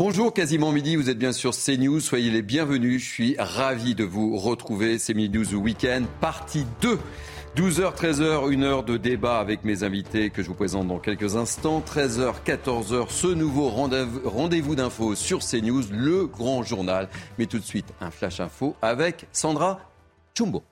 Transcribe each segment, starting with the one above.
Bonjour, quasiment midi, vous êtes bien sur CNews, soyez les bienvenus, je suis ravi de vous retrouver, c'est News Weekend, partie 2. 12h, 13h, une heure de débat avec mes invités que je vous présente dans quelques instants. 13h, 14h, ce nouveau rendez-vous d'infos sur CNews, le grand journal. Mais tout de suite, un flash info avec Sandra Chumbo.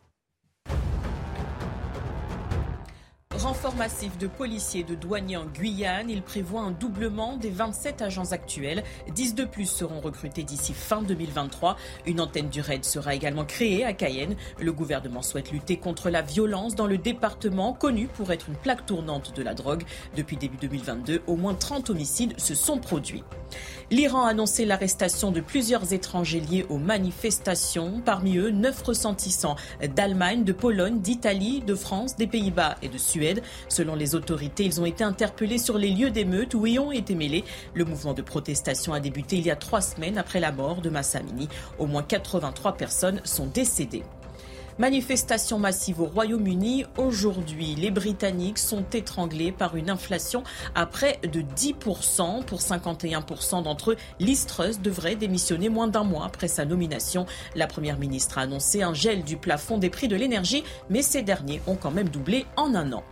Massif de policiers et de douaniers en Guyane. Il prévoit un doublement des 27 agents actuels. 10 de plus seront recrutés d'ici fin 2023. Une antenne du RAID sera également créée à Cayenne. Le gouvernement souhaite lutter contre la violence dans le département, connu pour être une plaque tournante de la drogue. Depuis début 2022, au moins 30 homicides se sont produits. L'Iran a annoncé l'arrestation de plusieurs étrangers liés aux manifestations. Parmi eux, neuf ressentissants d'Allemagne, de Pologne, d'Italie, de France, des Pays-Bas et de Suède. Selon les autorités, ils ont été interpellés sur les lieux d'émeute où y ont été mêlés. Le mouvement de protestation a débuté il y a trois semaines après la mort de Massamini. Au moins 83 personnes sont décédées. Manifestation massive au Royaume-Uni. Aujourd'hui, les Britanniques sont étranglés par une inflation à près de 10%. Pour 51% d'entre eux, Liz devrait démissionner moins d'un mois après sa nomination. La Première ministre a annoncé un gel du plafond des prix de l'énergie, mais ces derniers ont quand même doublé en un an.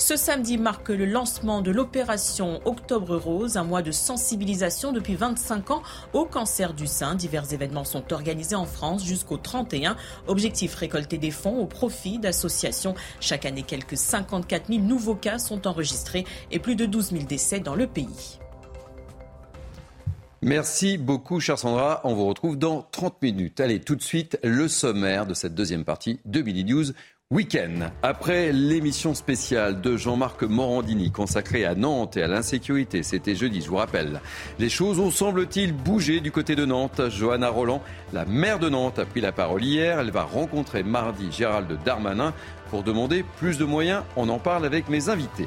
Ce samedi marque le lancement de l'opération Octobre Rose, un mois de sensibilisation depuis 25 ans au cancer du sein. Divers événements sont organisés en France jusqu'au 31. Objectif récolter des fonds au profit d'associations. Chaque année, quelques 54 000 nouveaux cas sont enregistrés et plus de 12 000 décès dans le pays. Merci beaucoup, chère Sandra. On vous retrouve dans 30 minutes. Allez, tout de suite, le sommaire de cette deuxième partie de Mini News. Week-end. Après l'émission spéciale de Jean-Marc Morandini consacrée à Nantes et à l'insécurité, c'était jeudi, je vous rappelle. Les choses ont semble-t-il bougé du côté de Nantes. Johanna Roland, la maire de Nantes, a pris la parole hier. Elle va rencontrer mardi Gérald Darmanin pour demander plus de moyens. On en parle avec mes invités.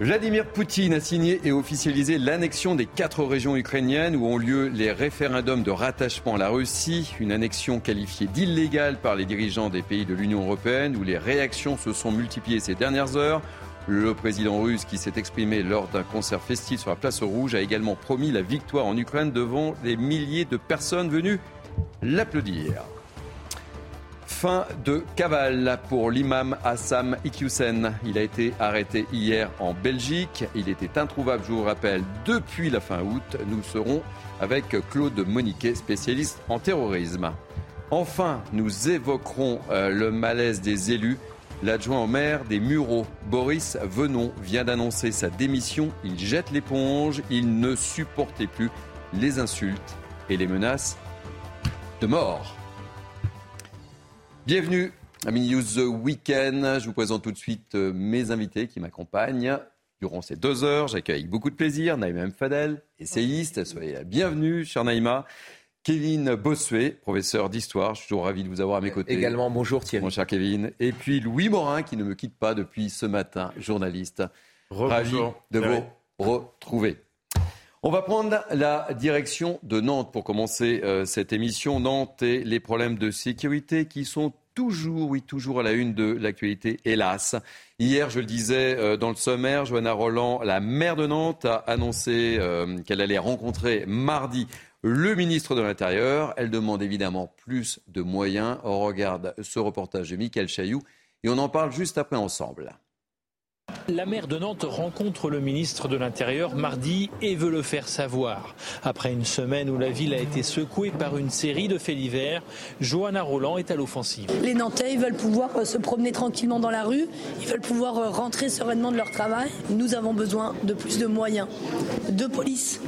Vladimir Poutine a signé et officialisé l'annexion des quatre régions ukrainiennes où ont lieu les référendums de rattachement à la Russie, une annexion qualifiée d'illégale par les dirigeants des pays de l'Union européenne où les réactions se sont multipliées ces dernières heures. Le président russe qui s'est exprimé lors d'un concert festif sur la place rouge a également promis la victoire en Ukraine devant les milliers de personnes venues l'applaudir. Fin de cavale pour l'imam Assam Iqiyoussen. Il a été arrêté hier en Belgique. Il était introuvable, je vous rappelle, depuis la fin août. Nous serons avec Claude Moniquet, spécialiste en terrorisme. Enfin, nous évoquerons euh, le malaise des élus. L'adjoint au maire des Mureaux, Boris Venon, vient d'annoncer sa démission. Il jette l'éponge. Il ne supportait plus les insultes et les menaces de mort. Bienvenue à Mini News Weekend. Je vous présente tout de suite euh, mes invités qui m'accompagnent. Durant ces deux heures, j'accueille beaucoup de plaisir Naïma M. Fadel, essayiste. Soyez la bienvenue, cher Naïma. Kevin Bossuet, professeur d'histoire. Je suis toujours ravi de vous avoir à mes côtés. Également, bonjour Thierry. Mon cher Kevin. Et puis Louis Morin, qui ne me quitte pas depuis ce matin, journaliste. ravi de vous retrouver. On va prendre la direction de Nantes pour commencer euh, cette émission. Nantes et les problèmes de sécurité qui sont toujours, oui, toujours à la une de l'actualité, hélas. Hier, je le disais euh, dans le sommaire, Johanna Roland, la maire de Nantes, a annoncé euh, qu'elle allait rencontrer mardi le ministre de l'Intérieur. Elle demande évidemment plus de moyens. On regarde ce reportage de Michael Chailloux et on en parle juste après ensemble. La maire de Nantes rencontre le ministre de l'Intérieur mardi et veut le faire savoir. Après une semaine où la ville a été secouée par une série de faits divers, Johanna Roland est à l'offensive. Les Nantais veulent pouvoir euh, se promener tranquillement dans la rue, ils veulent pouvoir euh, rentrer sereinement de leur travail. Nous avons besoin de plus de moyens, de police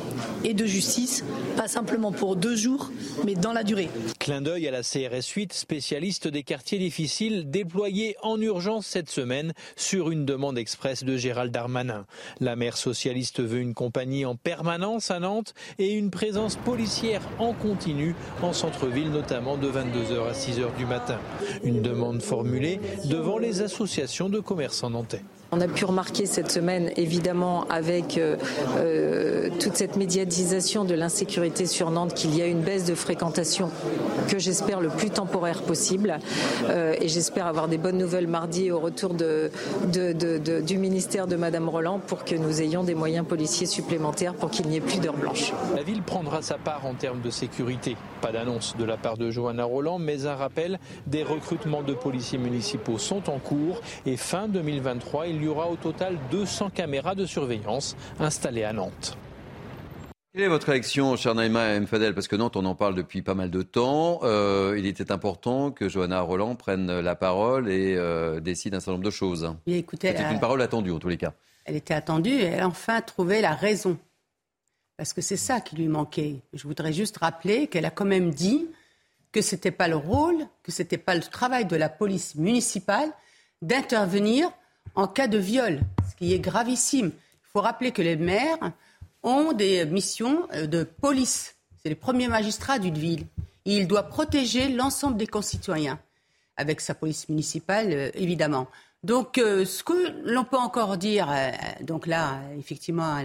et de justice, pas simplement pour deux jours, mais dans la durée. Clin d'œil à la CRS 8, spécialiste des quartiers difficiles, déployée en urgence cette semaine sur une demande de Gérald Darmanin. La maire socialiste veut une compagnie en permanence à Nantes et une présence policière en continu en centre-ville, notamment de 22h à 6h du matin. Une demande formulée devant les associations de commerçants nantais. On a pu remarquer cette semaine, évidemment, avec euh, euh, toute cette médiatisation de l'insécurité sur Nantes qu'il y a une baisse de fréquentation que j'espère le plus temporaire possible. Euh, et j'espère avoir des bonnes nouvelles mardi au retour de, du ministère de Madame Roland pour que nous ayons des moyens policiers supplémentaires pour qu'il n'y ait plus d'heures blanches. La ville prendra sa part en termes de sécurité. Pas d'annonce de la part de Johanna Roland, mais un rappel, des recrutements de policiers municipaux sont en cours et fin 2023, il y aura au total 200 caméras de surveillance installées à Nantes. Quelle est votre réaction, cher Naïma et Fadel? Parce que Nantes, on en parle depuis pas mal de temps. Euh, il était important que Johanna Roland prenne la parole et euh, décide un certain nombre de choses. C'était une parole attendue, en tous les cas. Elle était attendue et elle a enfin trouvé la raison. Parce que c'est ça qui lui manquait. Je voudrais juste rappeler qu'elle a quand même dit que ce n'était pas le rôle, que ce n'était pas le travail de la police municipale d'intervenir en cas de viol, ce qui est gravissime. Il faut rappeler que les maires ont des missions euh, de police. C'est les premiers magistrats d'une ville. il doit protéger l'ensemble des concitoyens, avec sa police municipale, euh, évidemment. Donc, euh, ce que l'on peut encore dire, donc là, effectivement,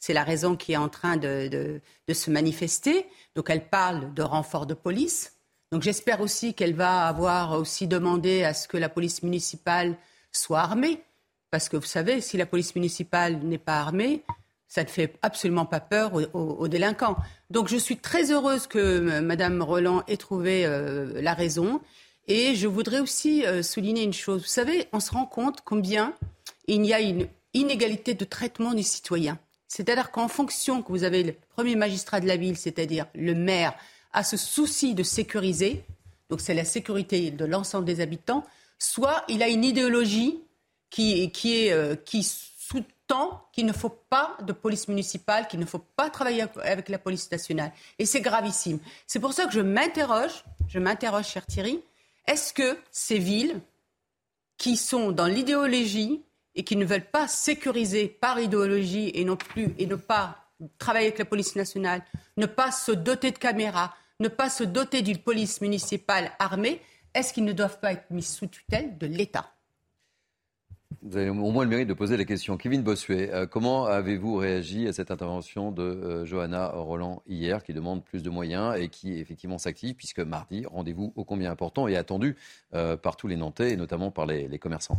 c'est la raison qui est en train de, se manifester. Donc, elle parle de renfort de police. Donc, j'espère aussi qu'elle va avoir aussi demandé à ce que la police municipale soit armée. Parce que vous savez, si la police municipale n'est pas armée, ça ne fait absolument pas peur aux, délinquants. Donc je suis très heureuse que euh, Mme Roland ait trouvé euh, la raison. Et je voudrais aussi euh, souligner une chose. Vous savez, on se rend compte combien il y a une inégalité de traitement des citoyens. C'est-à-dire qu'en fonction que vous avez le premier magistrat de la ville, c'est-à-dire le maire, a ce souci de sécuriser, donc c'est la sécurité de l'ensemble des habitants, soit il a une idéologie qui, qui, est, qui tant qu'il ne faut pas de police municipale, qu'il ne faut pas travailler avec la police nationale. Et c'est gravissime. C'est pour ça que je m'interroge, je m'interroge, cher Thierry, est-ce que ces villes qui sont dans l'idéologie et qui ne veulent pas sécuriser par idéologie et non plus et ne pas travailler avec la police nationale, ne pas se doter de caméras, ne pas se doter d'une police municipale armée, est-ce qu'ils ne doivent pas être mis sous tutelle de l'État vous avez au moins le mérite de poser la question. Kevin Bossuet, euh, comment avez-vous réagi à cette intervention de euh, Johanna Roland hier, qui demande plus de moyens et qui effectivement s'active, puisque mardi, rendez-vous ô combien important et attendu euh, par tous les Nantais et notamment par les commerçants?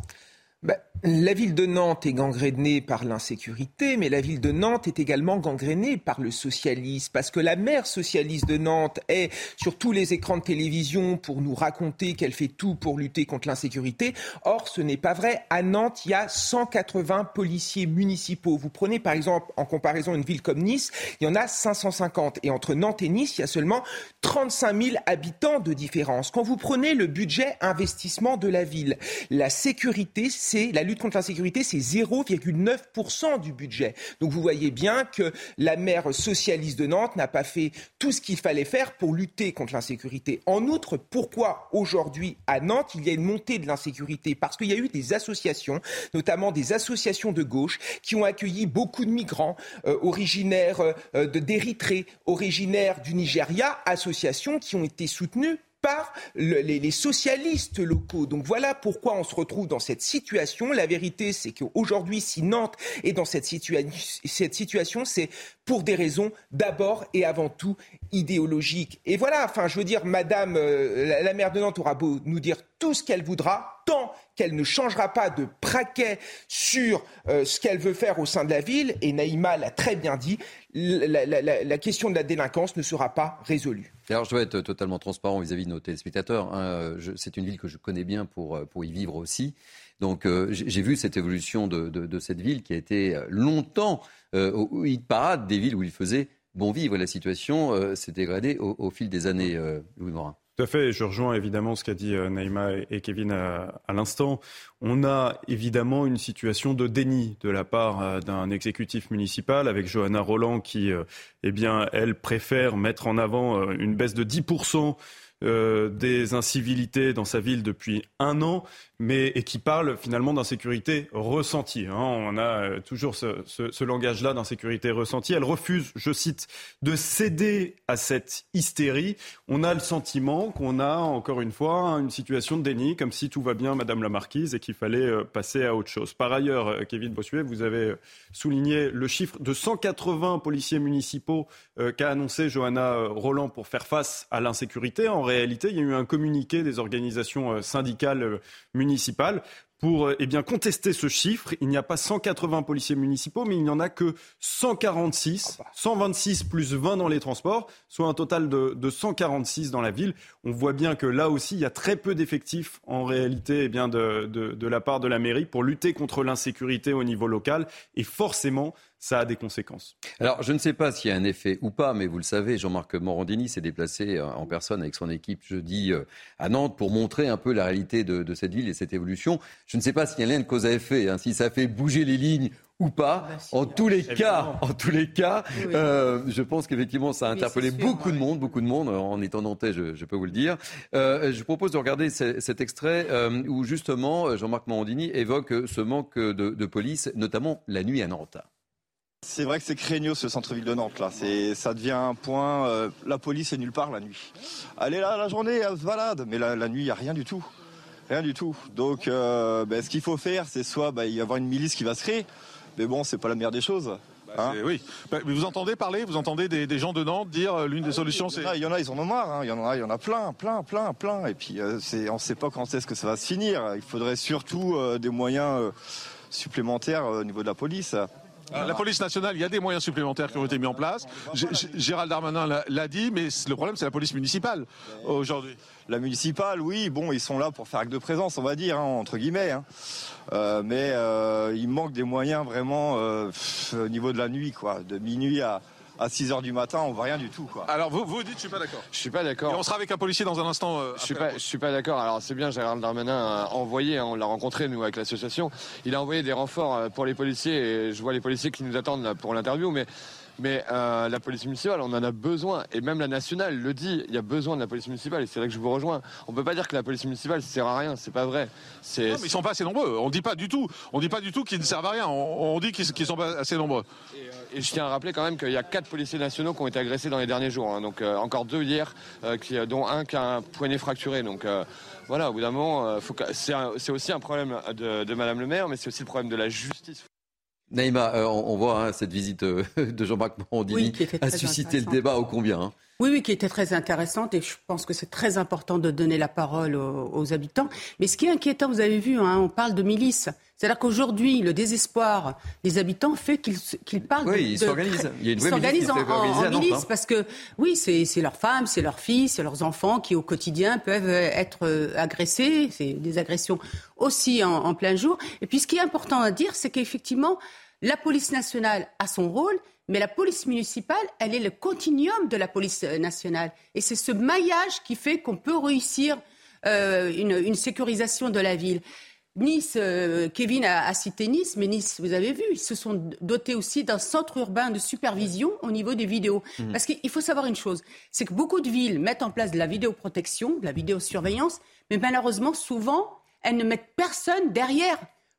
Bah, la ville de Nantes est gangrénée par l'insécurité, mais la ville de Nantes est également gangrénée par le socialisme, parce que la maire socialiste de Nantes est sur tous les écrans de télévision pour nous raconter qu'elle fait tout pour lutter contre l'insécurité. Or, ce n'est pas vrai. À Nantes, il y a 180 policiers municipaux. Vous prenez par exemple en comparaison une ville comme Nice, il y en a 550. Et entre Nantes et Nice, il y a seulement 35 000 habitants de différence. Quand vous prenez le budget investissement de la ville, la sécurité, c'est la lutte contre l'insécurité, c'est 0,9% du budget. Donc vous voyez bien que la maire socialiste de Nantes n'a pas fait tout ce qu'il fallait faire pour lutter contre l'insécurité. En outre, pourquoi aujourd'hui à Nantes il y a une montée de l'insécurité? Parce qu'il y a eu des associations, notamment des associations de gauche, qui ont accueilli beaucoup de migrants euh, originaires euh, d'Érythrée, originaires du Nigeria, associations qui ont été soutenues par les, socialistes locaux. Donc voilà pourquoi on se retrouve dans cette situation. La vérité, c'est qu'aujourd'hui, si Nantes est dans cette, situation, c'est pour des raisons d'abord et avant tout idéologiques. Et voilà, enfin, je veux dire, Madame euh, la, maire de Nantes aura beau nous dire tout ce qu'elle voudra, tant qu'elle ne changera pas de praquet sur euh, ce qu'elle veut faire au sein de la ville, et Naïma l'a très bien dit, la, question de la délinquance ne sera pas résolue. Alors, je dois être totalement transparent vis-à-vis de nos téléspectateurs. Hein. C'est une ville que je connais bien pour, pour y vivre aussi. Donc, euh, j'ai vu cette évolution de, de, cette ville qui a été longtemps euh, au hit parade des villes où il faisait bon vivre. La situation euh, s'est dégradée au, au, fil des années, Louis Morin. Tout à fait, je rejoins évidemment ce qu'a dit euh, Naïma et Kevin à, l'instant. On a évidemment une situation de déni de la part euh, d'un exécutif municipal avec Johanna Roland qui, euh, eh bien, elle préfère mettre en avant une baisse de 10% des incivilités dans sa ville depuis un an. Mais et qui parle finalement d'insécurité ressentie. Hein. On a euh, toujours ce, ce, langage-là d'insécurité ressentie. Elle refuse, je cite, de céder à cette hystérie. On a le sentiment qu'on a encore une fois une situation de déni, comme si tout va bien, Madame la Marquise, et qu'il fallait euh, passer à autre chose. Par ailleurs, euh, Kevin Bossuet, vous avez souligné le chiffre de 180 policiers municipaux qu'a annoncé Johanna Roland pour faire face à l'insécurité. En réalité, il y a eu un communiqué des organisations syndicales municipales pour euh, eh bien, contester ce chiffre. Il n'y a pas 180 policiers municipaux, mais il n'y en a que 146, 126 plus 20 dans les transports, soit un total de, de 146 dans la ville. On voit bien que là aussi, il y a très peu d'effectifs en réalité eh bien, de, de, de la part de la mairie pour lutter contre l'insécurité au niveau local. Et forcément, ça a des conséquences. Alors, je ne sais pas s'il y a un effet ou pas, mais vous le savez, Jean-Marc Morandini s'est déplacé euh, en personne avec son équipe jeudi euh, à Nantes pour montrer un peu la réalité de, cette ville et cette évolution. Je ne sais pas s'il y a un lien de cause à effet, hein, si ça fait bouger les lignes ou pas. Ah bah en, tous les cas, en tous les cas, euh, je pense qu'effectivement, ça a interpellé beaucoup de monde, beaucoup de monde. En étant nantais, je, peux vous le dire. Euh, je propose de regarder cet extrait euh, où justement Jean-Marc Morandini évoque ce manque de, de police, notamment la nuit à Nantes. C'est vrai que c'est craignos ce centre-ville de Nantes là. C'est, ça devient un point. Euh, la police est nulle part la nuit. Elle est là la journée, elle se balade, mais la, nuit il y a rien du tout, rien du tout. Donc euh, ben, ce qu'il faut faire, c'est soit ben, y avoir une milice qui va se créer, mais bon, c'est pas la meilleure des choses. Bah, hein. oui. Bah, vous entendez parler, vous entendez des, gens de Nantes dire euh, l'une des solutions, c'est. Il y en a, ils en ont marre. Hein. Il y en a, il y en a plein, plein, plein, plein. Et puis c'est, on ne sait pas quand est-ce que ça va se finir. Il faudrait surtout des moyens supplémentaires au niveau de la police. La police nationale, il y a des moyens supplémentaires qui ont été mis en place. Gérald Darmanin l'a dit, mais le problème, c'est la police municipale aujourd'hui. La municipale, oui, bon, ils sont là pour faire acte de présence, on va dire, hein, entre guillemets. Hein. Euh, mais euh, il manque des moyens vraiment euh, au niveau de la nuit, quoi, de minuit à, à 6 h du matin, on voit rien du tout. Quoi. Alors vous, vous dites, je suis pas d'accord. Je suis pas d'accord. Et on sera avec un policier dans un instant. Euh, je suis pas, je suis pas d'accord. Alors c'est bien, Gérald Darmanin a envoyé, hein, on l'a rencontré nous avec l'association. Il a envoyé des renforts euh, pour les policiers et je vois les policiers qui nous attendent là, pour l'interview, mais mais euh, la police municipale, on en a besoin. Et même la nationale le dit, il y a besoin de la police municipale. Et c'est là que je vous rejoins. On peut pas dire que la police municipale ne sert à rien. C'est pas vrai. Non, mais ils sont pas assez nombreux. On dit pas du tout. On dit pas du tout qu'ils ne servent à rien. On, dit qu'ils sont pas assez nombreux. Et, je tiens à rappeler quand même qu'il y a quatre policiers nationaux qui ont été agressés dans les derniers jours. Hein. Donc euh, encore deux hier, euh, qui, dont un qui a un poignet fracturé. Donc voilà, au bout d'un moment, c'est aussi un problème de, de Madame le maire, mais c'est aussi le problème de la justice. Naïma, euh, on, voit hein, cette visite euh, de Jean-Marc Morandini a suscité le débat au combien. Hein. Oui, oui, qui était très intéressante et je pense que c'est très important de donner la parole aux, habitants. Mais ce qui est inquiétant, vous avez vu, hein, on parle de milice. C'est-à-dire qu'aujourd'hui, le désespoir des habitants fait qu'ils parlent oui, de... ils s'organisent. Il y a une s'organisent en, milice parce que, oui, c'est leurs femmes, c'est leurs filles, c'est leurs enfants qui, au quotidien, peuvent être euh, agressés. C'est des agressions aussi en, en plein jour. Et puis, ce qui est important à dire, c'est qu'effectivement, la police nationale a son rôle, mais la police municipale, elle est le continuum de la police euh, nationale. Et c'est ce maillage qui fait qu'on peut réussir euh, une, sécurisation de la ville. Nice, euh, Kevin a, cité Nice, mais Nice, vous avez vu, ils se sont dotés aussi d'un centre urbain de supervision au niveau des vidéos. Mmh. Parce qu'il faut savoir une chose, c'est que beaucoup de villes mettent en place de la vidéoprotection, de la vidéosurveillance, mais malheureusement, souvent, elles ne mettent personne derrière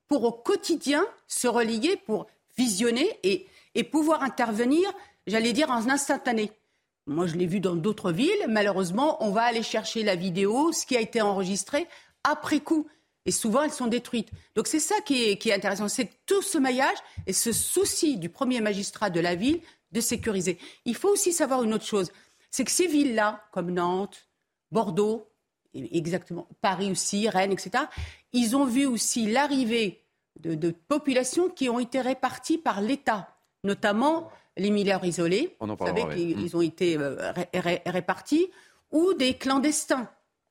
pour au quotidien se relier, pour visionner et, et pouvoir intervenir, j'allais dire, en instantané. Moi, je l'ai vu dans d'autres villes. Malheureusement, on va aller chercher la vidéo, ce qui a été enregistré après coup. Et souvent, elles sont détruites. Donc c'est ça qui est, intéressant. C'est tout ce maillage et ce souci du premier magistrat de la ville de sécuriser. Il faut aussi savoir une autre chose. C'est que ces villes-là, comme Nantes, Bordeaux, exactement, Paris aussi, Rennes, etc., ils ont vu aussi l'arrivée de, populations qui ont été réparties par l'État, notamment les mineurs isolés. On Vous savez qu'ils ont été euh, répartis, ou des clandestins.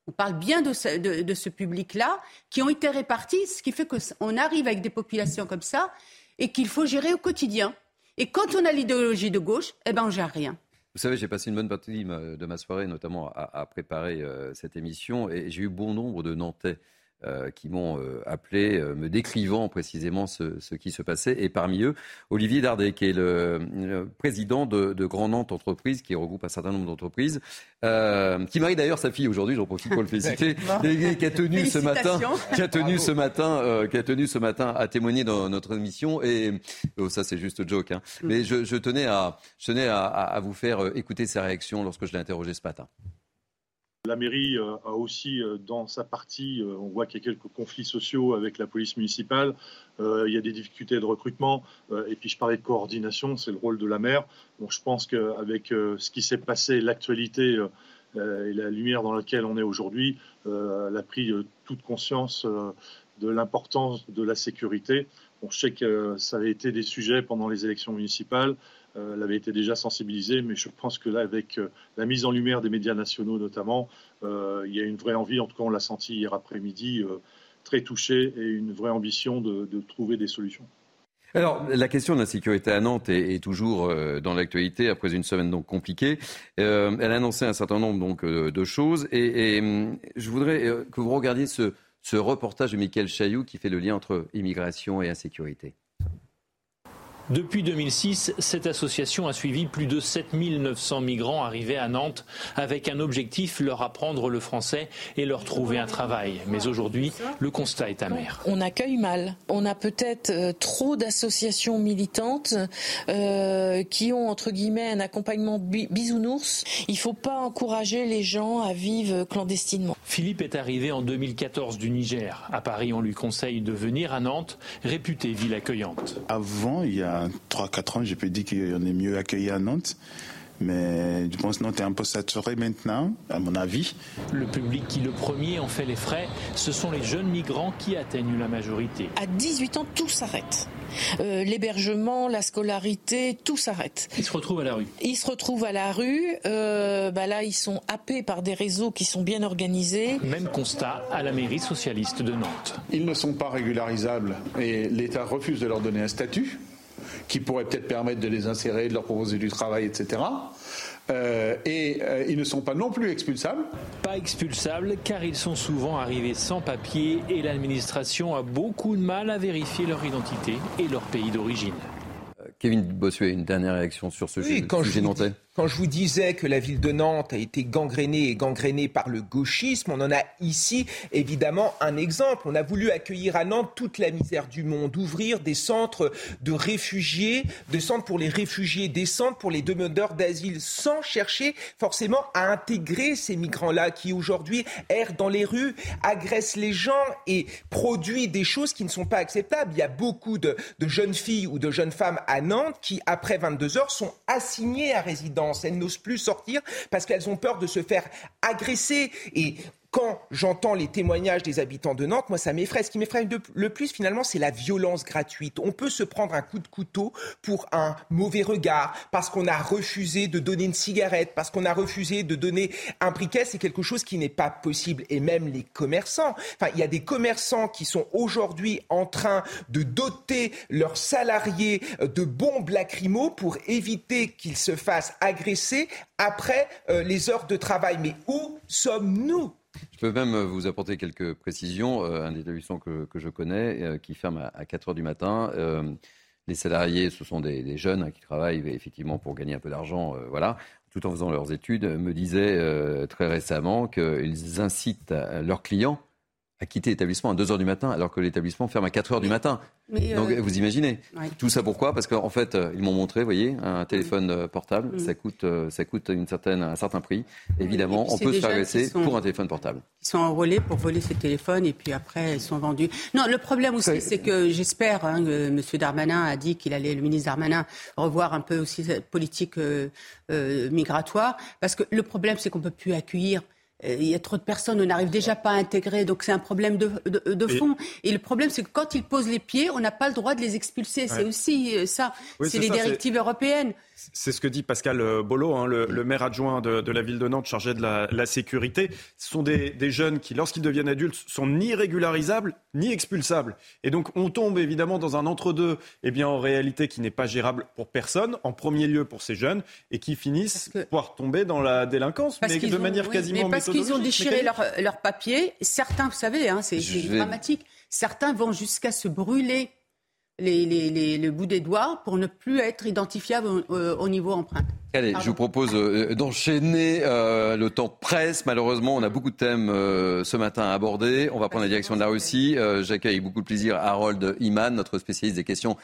On parle bien de ce, public-là, qui ont été répartis, ce qui fait qu'on arrive avec des populations comme ça et qu'il faut gérer au quotidien. Et quand on a l'idéologie de gauche, eh ben on gère rien. Vous savez, j'ai passé une bonne partie de ma soirée, notamment à, préparer euh, cette émission, et j'ai eu bon nombre de Nantais euh, qui m'ont euh, appelé, euh, me décrivant précisément ce, ce, qui se passait. Et parmi eux, Olivier Dardet, qui est le, président de, de, Grand Nantes Entreprise, qui regroupe un certain nombre d'entreprises, qui marie d'ailleurs sa fille aujourd'hui, j'en profite pour le féliciter, et, qui a tenu ce matin, qui a tenu ce matin, qui a tenu ce matin à témoigner dans notre émission. Et oh, ça, c'est juste joke. Hein. Mm. Mais je, je, tenais, à, je tenais à, à vous faire écouter sa réaction lorsque je l'ai interrogé ce matin. La mairie euh, a aussi euh, dans sa partie, euh, on voit qu'il y a quelques conflits sociaux avec la police municipale, il y a des difficultés de recrutement, et puis je parlais de coordination, c'est le rôle de la maire. Donc je pense qu'avec ce qui s'est passé, l'actualité et la lumière dans laquelle on est aujourd'hui, elle a pris toute conscience de l'importance de la sécurité. On sait que ça avait été des sujets pendant les élections municipales. Euh, elle avait été déjà sensibilisée, mais je pense que là, avec euh, la mise en lumière des médias nationaux notamment, euh, il y a une vraie envie, en tout cas on l'a senti hier après-midi, très touché et une vraie ambition de, trouver des solutions. Alors, la question de la sécurité à Nantes est, toujours dans l'actualité après une semaine donc compliquée. elle a annoncé un certain nombre de choses et, je voudrais que vous regardiez ce, ce reportage de Michael Chailloux qui fait le lien entre immigration et insécurité. Depuis 2006, cette association a suivi plus de 7900 migrants arrivés à Nantes avec un objectif, leur apprendre le français et leur trouver un travail. Mais aujourd'hui, le constat est amer. On accueille mal. On a peut-être euh, trop d'associations militantes euh, qui ont, entre guillemets, un accompagnement bisounours. Il ne faut pas encourager les gens à vivre clandestinement. Philippe est arrivé en 2014 du Niger. À Paris, on lui conseille de venir à Nantes, réputée ville accueillante. Avant, il y a 3-4 ans, je peux dire qu'on est mieux accueilli à Nantes. Mais je pense que Nantes est un peu saturé maintenant, à mon avis. Le public qui le premier en fait les frais, ce sont les jeunes migrants qui atteignent la majorité. À 18 ans, tout s'arrête. Euh, l'hébergement, la scolarité, tout s'arrête. Ils se retrouvent à la rue. Ils se retrouvent à la rue. Euh, bah là, ils sont happés par des réseaux qui sont bien organisés. Même constat à la mairie socialiste de Nantes. Ils ne sont pas régularisables et l'État refuse de leur donner un statut qui pourrait peut-être permettre de les insérer, de leur proposer du travail, etc. Euh, et euh, ils ne sont pas non plus expulsables. Pas expulsables car ils sont souvent arrivés sans papier et l'administration a beaucoup de mal à vérifier leur identité et leur pays d'origine. Euh, Kevin Bossuet, une dernière réaction sur ce sujet, sujet nantais. Quand je vous disais que la ville de Nantes a été gangrénée et gangrénée par le gauchisme, on en a ici évidemment un exemple. On a voulu accueillir à Nantes toute la misère du monde, ouvrir des centres de réfugiés, des centres pour les réfugiés, des centres pour les demandeurs d'asile, sans chercher forcément à intégrer ces migrants-là qui aujourd'hui errent dans les rues, agressent les gens et produisent des choses qui ne sont pas acceptables. Il y a beaucoup de, jeunes filles ou de jeunes femmes à Nantes qui, après 22 heures, sont assignées à résidence elles n'osent plus sortir parce qu'elles ont peur de se faire agresser. Et quand j'entends les témoignages des habitants de Nantes, moi, ça m'effraie. Ce qui m'effraie le plus, finalement, c'est la violence gratuite. On peut se prendre un coup de couteau pour un mauvais regard, parce qu'on a refusé de donner une cigarette, parce qu'on a refusé de donner un briquet. C'est quelque chose qui n'est pas possible. Et même les commerçants. Enfin, il y a des commerçants qui sont aujourd'hui en train de doter leurs salariés de bombes lacrymaux pour éviter qu'ils se fassent agresser après euh, les heures de travail. Mais où sommes-nous? Je peux même vous apporter quelques précisions. Euh, un établissement que, que je connais, euh, qui ferme à, 4 heures du matin. Euh, les salariés, ce sont des, jeunes hein, qui travaillent effectivement pour gagner un peu d'argent, voilà, tout en faisant leurs études, me disaient très récemment qu'ils incitent leurs clients à quitter l'établissement à 2 heures du matin, alors que l'établissement ferme à 4 heures du matin. Donc euh, vous imaginez tout ça pourquoi? Parce qu'en fait euh, ils m'ont montré, vous voyez, un téléphone euh, portable, mm. ça coûte ça coûte une certaine un certain prix. Évidemment, on peut se faire agresser pour un téléphone portable. Ils sont enrôlés pour voler ces téléphones et puis après ils sont vendus. Non, le problème aussi c'est que j'espère hein, que M. Darmanin a dit qu'il allait le ministre Darmanin revoir un peu aussi cette politique migratoire parce que le problème c'est qu'on peut plus accueillir il y a trop de personnes, on n'arrive déjà pas à intégrer, donc c'est un problème de, de, fond. Et, le problème, c'est que quand ils posent les pieds, on n'a pas le droit de les expulser. C'est aussi euh, ça, c'est les directives européennes. C'est ce que dit Pascal euh, Bolo, hein, le, maire adjoint de, la ville de Nantes chargé de la, sécurité. Ce sont des, jeunes qui, lorsqu'ils deviennent adultes, sont ni régularisables ni expulsables. Et donc on tombe évidemment dans un entre-deux, eh bien en réalité qui n'est pas gérable pour personne, en premier lieu pour ces jeunes, et qui finissent par tomber dans la délinquance, mais de manière quasiment mais Parce qu'ils ont déchiré leurs leur papiers. Certains, vous savez, hein, c'est dramatique. Certains vont jusqu'à se brûler les, le bout des doigts pour ne plus être identifiable au, niveau empreinte. Allez, je vous propose euh, d'enchaîner. Euh, le temps presse. Malheureusement, on a beaucoup de thèmes euh, ce matin à aborder. On va prendre la direction de la Russie. J'accueille avec beaucoup de plaisir Harold Iman, notre spécialiste des questions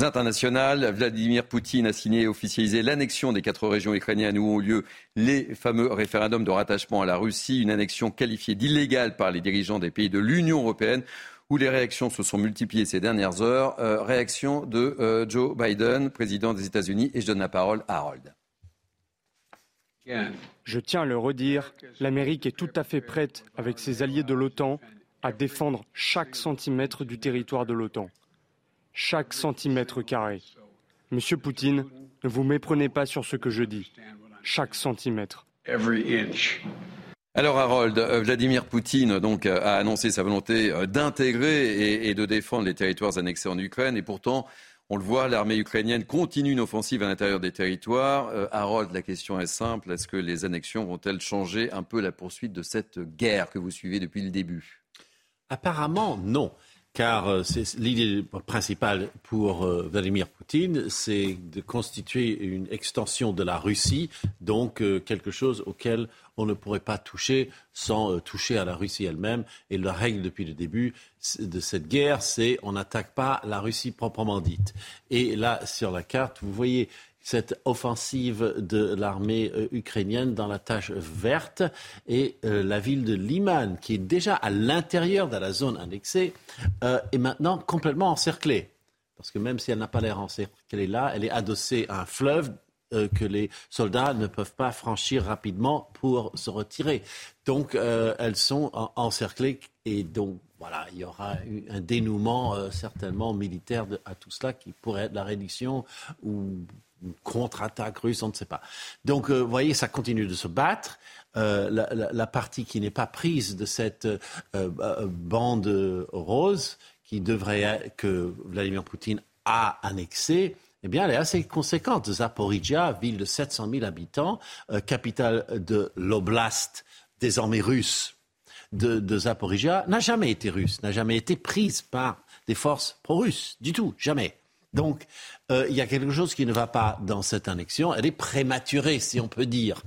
internationales. Vladimir Poutine a signé et officialisé l'annexion des quatre régions ukrainiennes où ont lieu les fameux référendums de rattachement à la Russie. Une annexion qualifiée d'illégale par les dirigeants des pays de l'Union européenne où les réactions se sont multipliées ces dernières heures. Euh, réaction de euh, Joe Biden, président des États-Unis, et je donne la parole à Harold. Je tiens à le redire, l'Amérique est tout à fait prête, avec ses alliés de l'OTAN, à défendre chaque centimètre du territoire de l'OTAN. Chaque centimètre carré. Monsieur Poutine, ne vous méprenez pas sur ce que je dis. Chaque centimètre. Alors Harold, euh, Vladimir Poutine donc euh, a annoncé sa volonté euh, d'intégrer et, de défendre les territoires annexés en Ukraine et pourtant on le voit, l'armée ukrainienne continue une offensive à l'intérieur des territoires. Harold, la question est simple. Est-ce que les annexions vont-elles changer un peu la poursuite de cette guerre que vous suivez depuis le début? Apparemment, non car euh, l'idée principale pour euh, Vladimir Poutine, c'est de constituer une extension de la Russie, donc euh, quelque chose auquel on ne pourrait pas toucher sans toucher à la Russie elle-même. Et la règle depuis le début de cette guerre, c'est on n'attaque pas la Russie proprement dite. Et là, sur la carte, vous voyez cette offensive de l'armée euh, ukrainienne dans la tâche verte et euh, la ville de Liman, qui est déjà à l'intérieur de la zone annexée, euh, est maintenant complètement encerclée. Parce que même si elle n'a pas l'air encerclée là, elle est adossée à un fleuve que les soldats ne peuvent pas franchir rapidement pour se retirer. Donc elles sont encerclées et donc voilà, il y aura un dénouement certainement militaire à tout cela qui pourrait être la réduction ou contre-attaque russe, on ne sait pas. Donc, euh, vous voyez, ça continue de se battre. Euh, la, partie qui n'est pas prise de cette euh, bande rose, qui devrait que Vladimir Poutine a annexée, eh bien, elle est assez conséquente. Zaporizhia, ville de 700 000 habitants, capitale de l'oblast, désormais russe, de, de Zaporizhia, n'a jamais été russe, n'a jamais été prise par des forces pro-russes, du tout, jamais. Donc, euh, il y a quelque chose qui ne va pas dans cette annexion. Elle est prématurée, si on peut dire.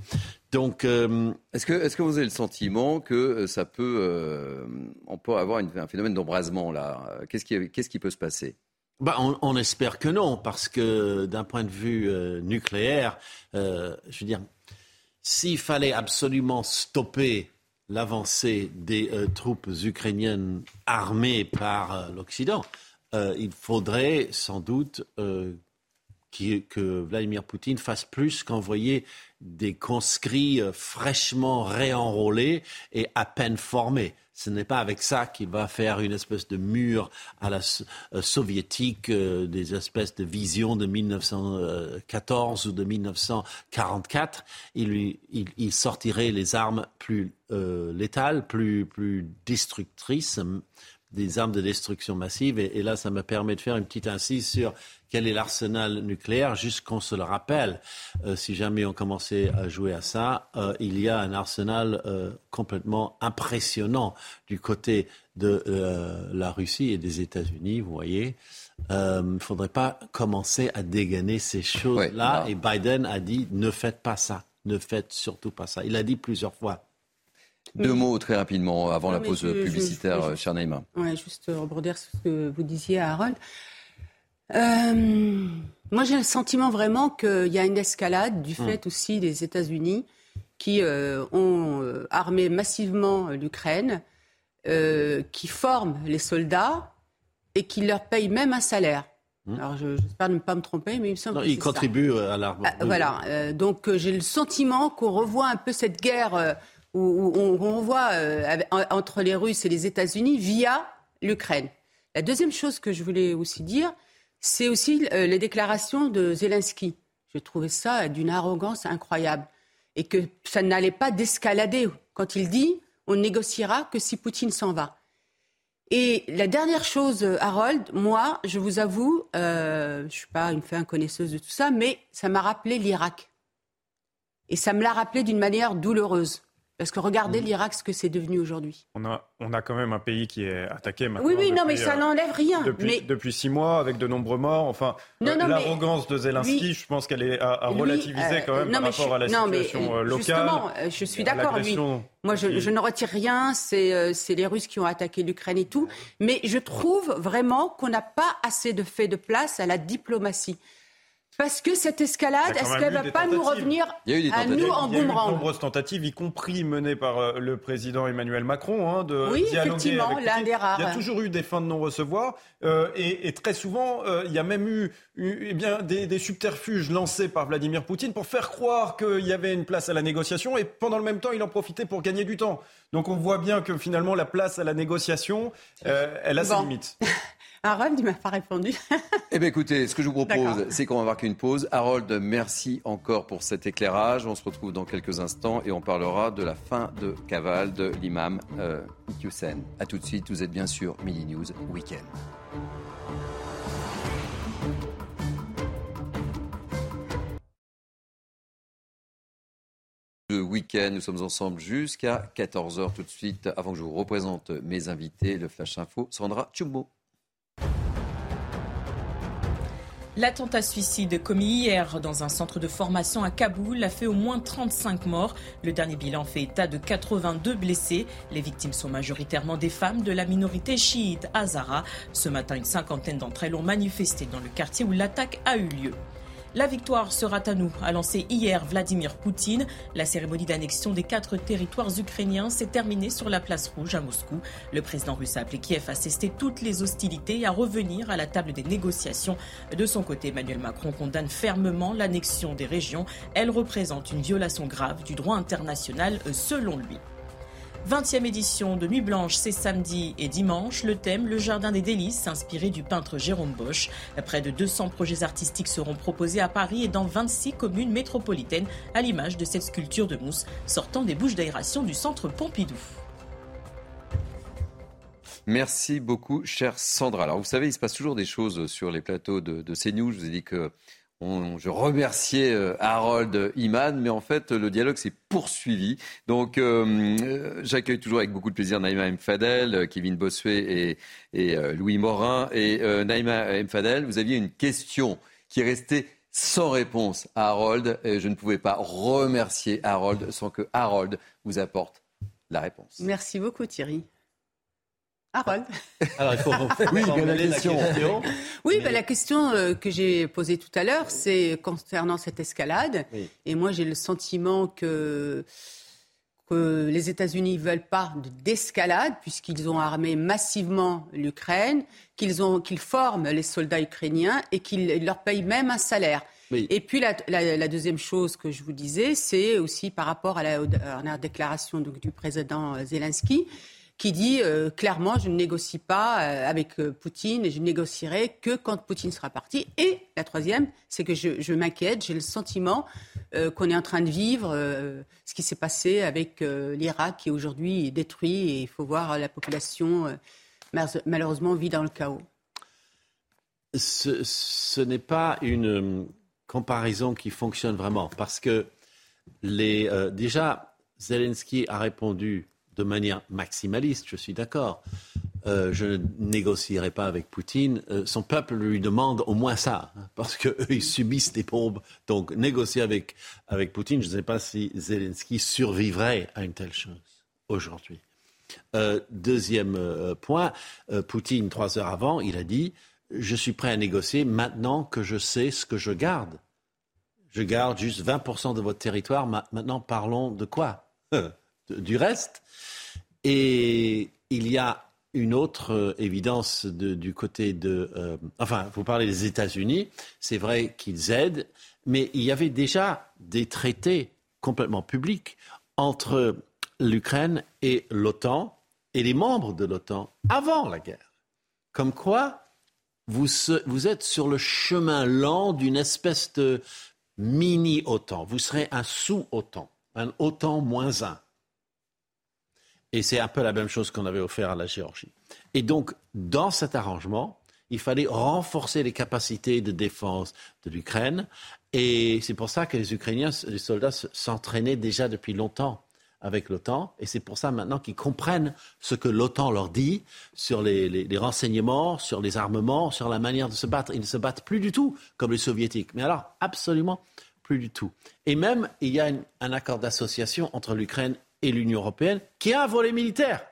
Donc, euh, est-ce que, est que, vous avez le sentiment que euh, ça peut, on peut avoir un phénomène d'embrasement là? Qu'est-ce qui, qu'est-ce qui peut se passer? Bah, on, espère que non, parce que d'un point de vue nucléaire, je veux dire, s'il fallait absolument stopper l'avancée des troupes ukrainiennes armées par l'Occident, euh, il faudrait sans doute euh, que Vladimir Poutine fasse plus qu'envoyer des conscrits euh, fraîchement réenrôlés et à peine formés. Ce n'est pas avec ça qu'il va faire une espèce de mur à la soviétique, des espèces de visions de 1914 ou de 1944. Il, il, sortirait les armes plus létales, plus, plus destructrices, des armes de destruction massive. Et, là, ça me permet de faire une petite incise sur quel est l'arsenal nucléaire, juste qu'on se le rappelle. Euh, si jamais on commençait à jouer à ça, euh, il y a un arsenal euh, complètement impressionnant du côté de la Russie et des États-Unis, vous voyez. Il ne faudrait pas commencer à dégainer ces choses-là. et Biden a dit ne faites pas ça, ne faites surtout pas ça. Il l'a dit plusieurs fois. Deux mots très rapidement avant la pause publicitaire, cher Naïma. Oui, juste rebondir sur ce que vous disiez, Harold. Euh, moi, j'ai le sentiment vraiment qu'il y a une escalade du hmm. fait aussi des États-Unis qui euh, ont euh, armé massivement l'Ukraine, qui forment les soldats et qui leur payent même un salaire. Hmm. Alors, j'espère ne pas me tromper, mais il me semble non, Ils contribuent à l'armée. Ah, voilà. donc, j'ai le sentiment qu'on revoit un peu cette guerre où, on, voit euh, entre les Russes et les États-Unis via l'Ukraine. La deuxième chose que je voulais aussi dire, c'est aussi euh, les déclarations de Zelensky. Je trouvais ça d'une arrogance incroyable. Et que ça n'allait pas d'escalader. Quand il dit on négociera que si Poutine s'en va. Et la dernière chose, Harold, moi, je vous avoue, euh, je ne suis pas une fin connaisseuse de tout ça, mais ça m'a rappelé l'Irak. Et ça me l'a rappelé d'une manière douloureuse. Parce que regardez mmh. l'Irak, ce que c'est devenu aujourd'hui. On a, on a quand même un pays qui est attaqué maintenant. Oui, oui, non, mais ça euh, n'enlève rien. Depuis, mais... depuis, six mois, avec de nombreux morts. Enfin, euh, l'arrogance de Zelensky, je pense qu'elle est à, relativiser quand même par rapport à la situation locale. Justement, je suis d'accord. Lui, moi, je, je, ne retire rien. C'est les Russes qui ont attaqué l'Ukraine et tout. Mais je trouve vraiment qu'on n'a pas assez de fait de place à la diplomatie. Parce que cette escalade, est-ce qu'elle ne va pas nous revenir à nous en boomerang Il y a eu de nombreuses tentatives, y compris menées par euh, le président Emmanuel Macron, hein, de oui, dialoguer effectivement, l'un des rares. Il y a toujours eu des fins de non-recevoir, euh, et, très souvent, euh, il y a même eu, eh bien, des, des, subterfuges lancés par Vladimir Poutine pour faire croire qu'il y avait une place à la négociation, et pendant le même temps, il en profitait pour gagner du temps. Donc on voit bien que finalement, la place à la négociation, elle a ses limites. Harold, il m'a pas répondu. eh bien, écoutez, ce que je vous propose, c'est qu'on va marquer une pause. Harold, merci encore pour cet éclairage. On se retrouve dans quelques instants et on parlera de la fin de cavale de l'imam euh. A tout de suite, vous êtes bien sûr Mini News Weekend. Le week-end, nous sommes ensemble jusqu'à 14h tout de suite. Avant que je vous représente mes invités, le Flash Info, Sandra Chumbo. L'attentat suicide commis hier dans un centre de formation à Kaboul a fait au moins 35 morts. Le dernier bilan fait état de 82 blessés. Les victimes sont majoritairement des femmes de la minorité chiite Hazara. Ce matin, une cinquantaine d'entre elles ont manifesté dans le quartier où l'attaque a eu lieu. La victoire sera à nous, a lancé hier Vladimir Poutine. La cérémonie d'annexion des quatre territoires ukrainiens s'est terminée sur la place rouge à Moscou. Le président russe a appelé Kiev à cester toutes les hostilités et à revenir à la table des négociations. De son côté, Emmanuel Macron condamne fermement l'annexion des régions. Elle représente une violation grave du droit international selon lui. 20e édition de Nuit Blanche, c'est samedi et dimanche. Le thème, le Jardin des délices, inspiré du peintre Jérôme Bosch. Près de 200 projets artistiques seront proposés à Paris et dans 26 communes métropolitaines, à l'image de cette sculpture de mousse sortant des bouches d'aération du centre Pompidou. Merci beaucoup, chère Sandra. Alors, vous savez, il se passe toujours des choses sur les plateaux de, de CNews. Je vous ai dit que je remerciais euh, Harold Iman, mais en fait, le dialogue s'est poursuivi. Donc, euh, euh, j'accueille toujours avec beaucoup de plaisir Naïma Mfadel, Kevin Bossuet et, Louis Morin. Et Naïma Mfadel, vous aviez une question qui est restée sans réponse à Harold. Et je ne pouvais pas remercier Harold sans que Harold vous apporte la réponse. Merci beaucoup, Thierry. Harold. Alors, il faut oui, la question. Oui, ben, la question euh, que j'ai posée tout à l'heure, c'est concernant cette escalade. Et moi, j'ai le sentiment que, que les États-Unis ne veulent pas d'escalade, puisqu'ils ont armé massivement l'Ukraine, qu'ils qu'ils forment les soldats ukrainiens et qu'ils leur payent même un salaire. Et puis la, la, deuxième chose que je vous disais, c'est aussi par rapport à la, à la déclaration donc, du président Zelensky qui dit euh, clairement je ne négocie pas euh, avec euh, Poutine et je négocierai que quand Poutine sera parti. Et la troisième, c'est que je, m'inquiète, j'ai le sentiment qu'on est en train de vivre ce qui s'est passé avec l'Irak qui aujourd'hui détruit et il faut voir la population malheureusement vit dans le chaos. Ce, ce n'est pas une comparaison qui fonctionne vraiment parce que les, déjà Zelensky a répondu de manière maximaliste, je suis d'accord. Euh, je ne négocierai pas avec Poutine. Euh, son peuple lui demande au moins ça, hein, parce qu'eux, ils subissent des bombes. Donc, négocier avec, Poutine, je ne sais pas si Zelensky survivrait à une telle chose aujourd'hui. Euh, deuxième point, Poutine, trois heures avant, il a dit Je suis prêt à négocier maintenant que je sais ce que je garde. Je garde juste 20% de votre territoire. Maintenant, parlons de quoi? Du reste? Et il y a une autre euh, évidence du côté de... Euh, enfin, vous parlez des États-Unis, c'est vrai qu'ils aident, mais il y avait déjà des traités complètement publics entre l'Ukraine et l'OTAN et les membres de l'OTAN avant la guerre. Comme quoi, vous, vous êtes sur le chemin lent d'une espèce de mini-OTAN. Vous serez un sous-OTAN, un OTAN moins un. Et c'est un peu la même chose qu'on avait offert à la Géorgie. Et donc, dans cet arrangement, il fallait renforcer les capacités de défense de l'Ukraine. Et c'est pour ça que les Ukrainiens, les soldats s'entraînaient déjà depuis longtemps avec l'OTAN. Et c'est pour ça maintenant qu'ils comprennent ce que l'OTAN leur dit sur les, renseignements, sur les armements, sur la manière de se battre. Ils ne se battent plus du tout comme les soviétiques. Mais alors, absolument plus du tout. Et même, il y a un accord d'association entre l'Ukraine et l'Union européenne qui a un volet militaire.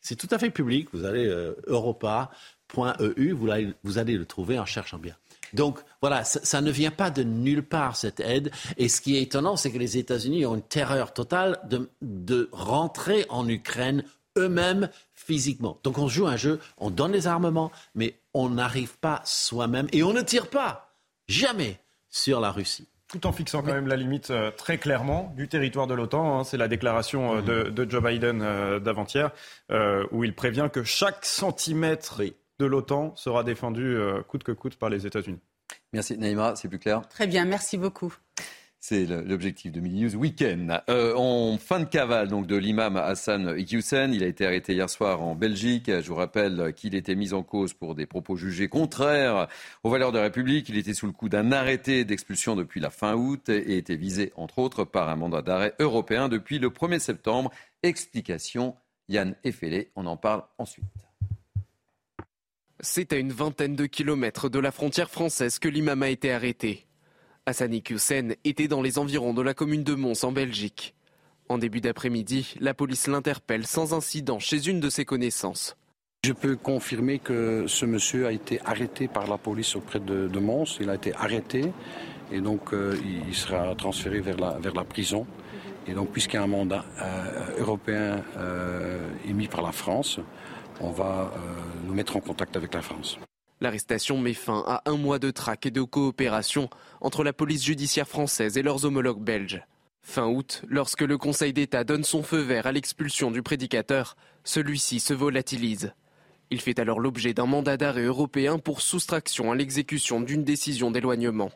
C'est tout à fait public. Vous allez euh, europa.eu, vous vous allez le trouver en cherchant bien. Donc voilà, ça, ne vient pas de nulle part, cette aide. Et ce qui est étonnant, c'est que les États-Unis ont une terreur totale de, rentrer en Ukraine eux-mêmes physiquement. Donc on joue un jeu, on donne les armements, mais on n'arrive pas soi-même et on ne tire pas, jamais, sur la Russie tout en fixant quand même la limite euh, très clairement du territoire de l'OTAN. Hein. c'est la déclaration euh, de, Joe Biden euh, d'avant-hier, où il prévient que chaque centimètre de l'OTAN sera défendu euh, coûte que coûte par les États-Unis. Merci Naïma, c'est plus clair. Très bien, merci beaucoup. C'est l'objectif de Mini News Weekend. Euh, en fin de cavale donc de l'imam Hassan Iqiyoussen, il a été arrêté hier soir en Belgique. Je vous rappelle qu'il était mis en cause pour des propos jugés contraires aux valeurs de la République. Il était sous le coup d'un arrêté d'expulsion depuis la fin août et était visé entre autres par un mandat d'arrêt européen depuis le 1er septembre. Explication Yann Effelé, on en parle ensuite. C'est à une vingtaine de kilomètres de la frontière française que l'imam a été arrêté. Hassani Hussein était dans les environs de la commune de Mons en Belgique. En début d'après-midi, la police l'interpelle sans incident chez une de ses connaissances. Je peux confirmer que ce monsieur a été arrêté par la police auprès de, Mons. Il a été arrêté et donc euh, il sera transféré vers la, prison. Et donc puisqu'il y a un mandat euh, européen euh, émis par la France, on va nous mettre en contact avec la France. L'arrestation met fin à un mois de traque et de coopération entre la police judiciaire française et leurs homologues belges. Fin août, lorsque le Conseil d'État donne son feu vert à l'expulsion du prédicateur, celui-ci se volatilise. Il fait alors l'objet d'un mandat d'arrêt européen pour soustraction à l'exécution d'une décision d'éloignement.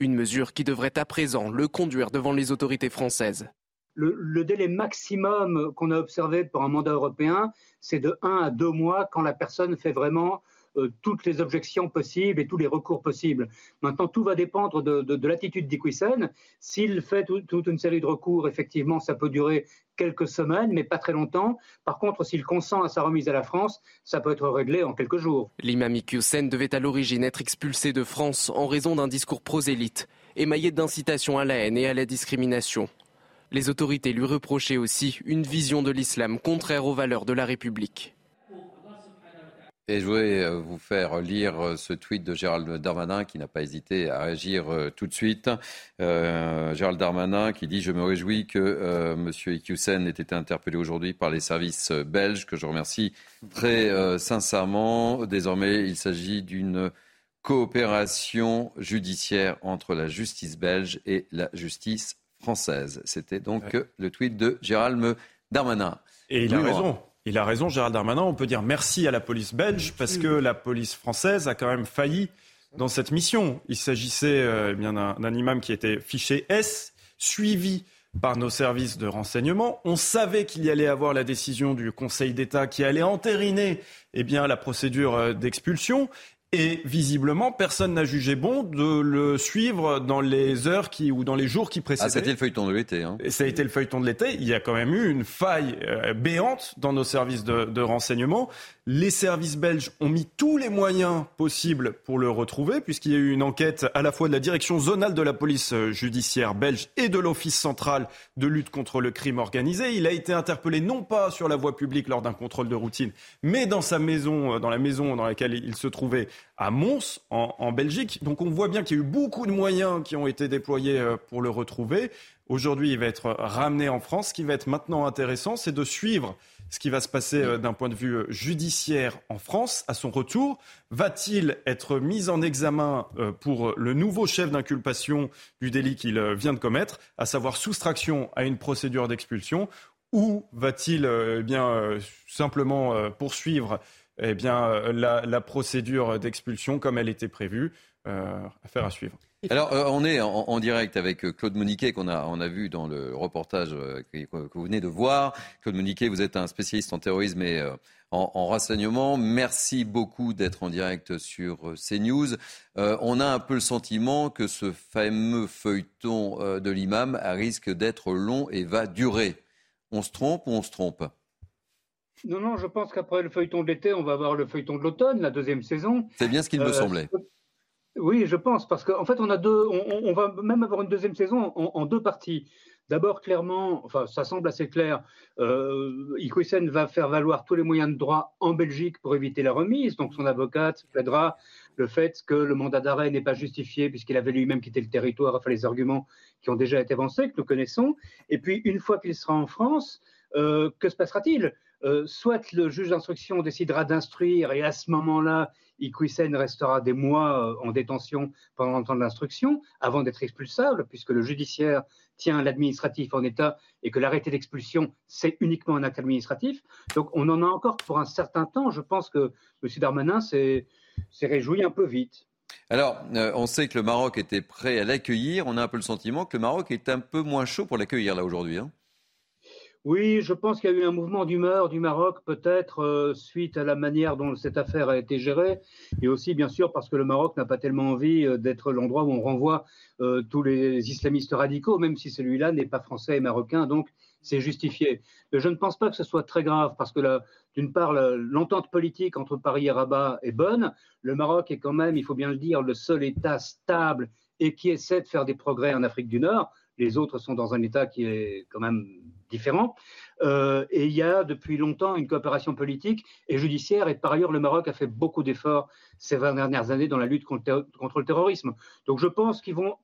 Une mesure qui devrait à présent le conduire devant les autorités françaises le, délai maximum qu'on a observé pour un mandat européen, c'est de 1 à 2 mois quand la personne fait vraiment euh, toutes les objections possibles et tous les recours possibles. Maintenant, tout va dépendre de, l'attitude d'Iquisen. S'il fait toute une série de recours, effectivement, ça peut durer quelques semaines, mais pas très longtemps. Par contre, s'il consent à sa remise à la France, ça peut être réglé en quelques jours. L'imam Iquisen devait à l'origine être expulsé de France en raison d'un discours prosélyte, émaillé d'incitation à la haine et à la discrimination. Les autorités lui reprochaient aussi une vision de l'islam contraire aux valeurs de la République. Et je voudrais euh, vous faire lire euh, ce tweet de Gérald Darmanin qui n'a pas hésité à réagir euh, tout de suite. Gérald Darmanin qui dit Je me réjouis que euh, M. Iqiyoussen ait été interpellé aujourd'hui par les services belges, que je remercie très sincèrement. Désormais, il s'agit d'une coopération judiciaire entre la justice belge et la justice française. C'était donc le tweet de Gérald Darmanin. Et il a raison. Il a raison, Gérald Darmanin. On peut dire merci à la police belge parce que la police française a quand même failli dans cette mission. Il s'agissait euh, eh bien d'un imam qui était fiché S, suivi par nos services de renseignement. On savait qu'il y allait avoir la décision du Conseil d'État qui allait entériner eh bien, la procédure euh, d'expulsion. Et visiblement, personne n'a jugé bon de le suivre dans les heures qui, ou dans les jours qui précédaient. Ah, c'était le feuilleton de l'été. Hein. Ça a été le feuilleton de l'été. Il y a quand même eu une faille euh, béante dans nos services de, de renseignement. Les services belges ont mis tous les moyens possibles pour le retrouver, puisqu'il y a eu une enquête à la fois de la direction zonale de la police euh, judiciaire belge et de l'Office central de lutte contre le crime organisé. Il a été interpellé non pas sur la voie publique lors d'un contrôle de routine, mais dans sa maison, euh, dans la maison dans laquelle il se trouvait à Mons, en, en Belgique. Donc on voit bien qu'il y a eu beaucoup de moyens qui ont été déployés euh, pour le retrouver. Aujourd'hui, il va être ramené en France. Ce qui va être maintenant intéressant, c'est de suivre ce qui va se passer euh, d'un point de vue euh, judiciaire en France à son retour. Va-t-il être mis en examen euh, pour le nouveau chef d'inculpation du délit qu'il vient de commettre, à savoir soustraction à une procédure d'expulsion, ou va-t-il eh bien simplement poursuivre eh bien, la, procédure d'expulsion comme elle était prévue Affaire à suivre? Alors, euh, on est en, direct avec euh, Claude Moniquet, qu'on a, on a vu dans le reportage euh, que, vous venez de voir. Claude Moniquet, vous êtes un spécialiste en terrorisme et en, en, renseignement. Merci beaucoup d'être en direct sur CNews. on a un peu le sentiment que ce fameux feuilleton de l'imam risque d'être long et va durer. On se trompe ou on se trompe? Non, non, je pense qu'après le feuilleton de l'été, on va avoir le feuilleton de l'automne, la deuxième saison. C'est bien ce qu'il me semblait. Oui, je pense, parce qu'en fait, on a deux, on, va même avoir une deuxième saison en, deux parties. D'abord, clairement, enfin, ça semble assez clair, euh, va faire valoir tous les moyens de droit en Belgique pour éviter la remise. Donc, son avocate plaidera le fait que le mandat d'arrêt n'est pas justifié puisqu'il avait lui-même quitté le territoire, enfin, les arguments qui ont déjà été avancés, que nous connaissons. Et puis, une fois qu'il sera en France, euh, que se passera-t-il? Euh, Soit le juge d'instruction décidera d'instruire et à ce moment-là, Iquisen restera des mois euh, en détention pendant le temps de l'instruction avant d'être expulsable, puisque le judiciaire tient l'administratif en état et que l'arrêté d'expulsion, c'est uniquement un acte administratif. Donc on en a encore pour un certain temps. Je pense que M. Darmanin s'est réjoui un peu vite. Alors, euh, on sait que le Maroc était prêt à l'accueillir. On a un peu le sentiment que le Maroc est un peu moins chaud pour l'accueillir là aujourd'hui. Hein. Oui, je pense qu'il y a eu un mouvement d'humeur du Maroc, peut-être euh, suite à la manière dont cette affaire a été gérée, et aussi bien sûr parce que le Maroc n'a pas tellement envie euh, d'être l'endroit où on renvoie euh, tous les islamistes radicaux, même si celui-là n'est pas français et marocain, donc c'est justifié. Mais je ne pense pas que ce soit très grave, parce que d'une part, l'entente politique entre Paris et Rabat est bonne. Le Maroc est quand même, il faut bien le dire, le seul État stable et qui essaie de faire des progrès en Afrique du Nord. Les autres sont dans un état qui est quand même différent. Euh, et il y a depuis longtemps une coopération politique et judiciaire. Et par ailleurs, le Maroc a fait beaucoup d'efforts ces 20 dernières années dans la lutte contre, contre le terrorisme. Donc je pense qu'ils vont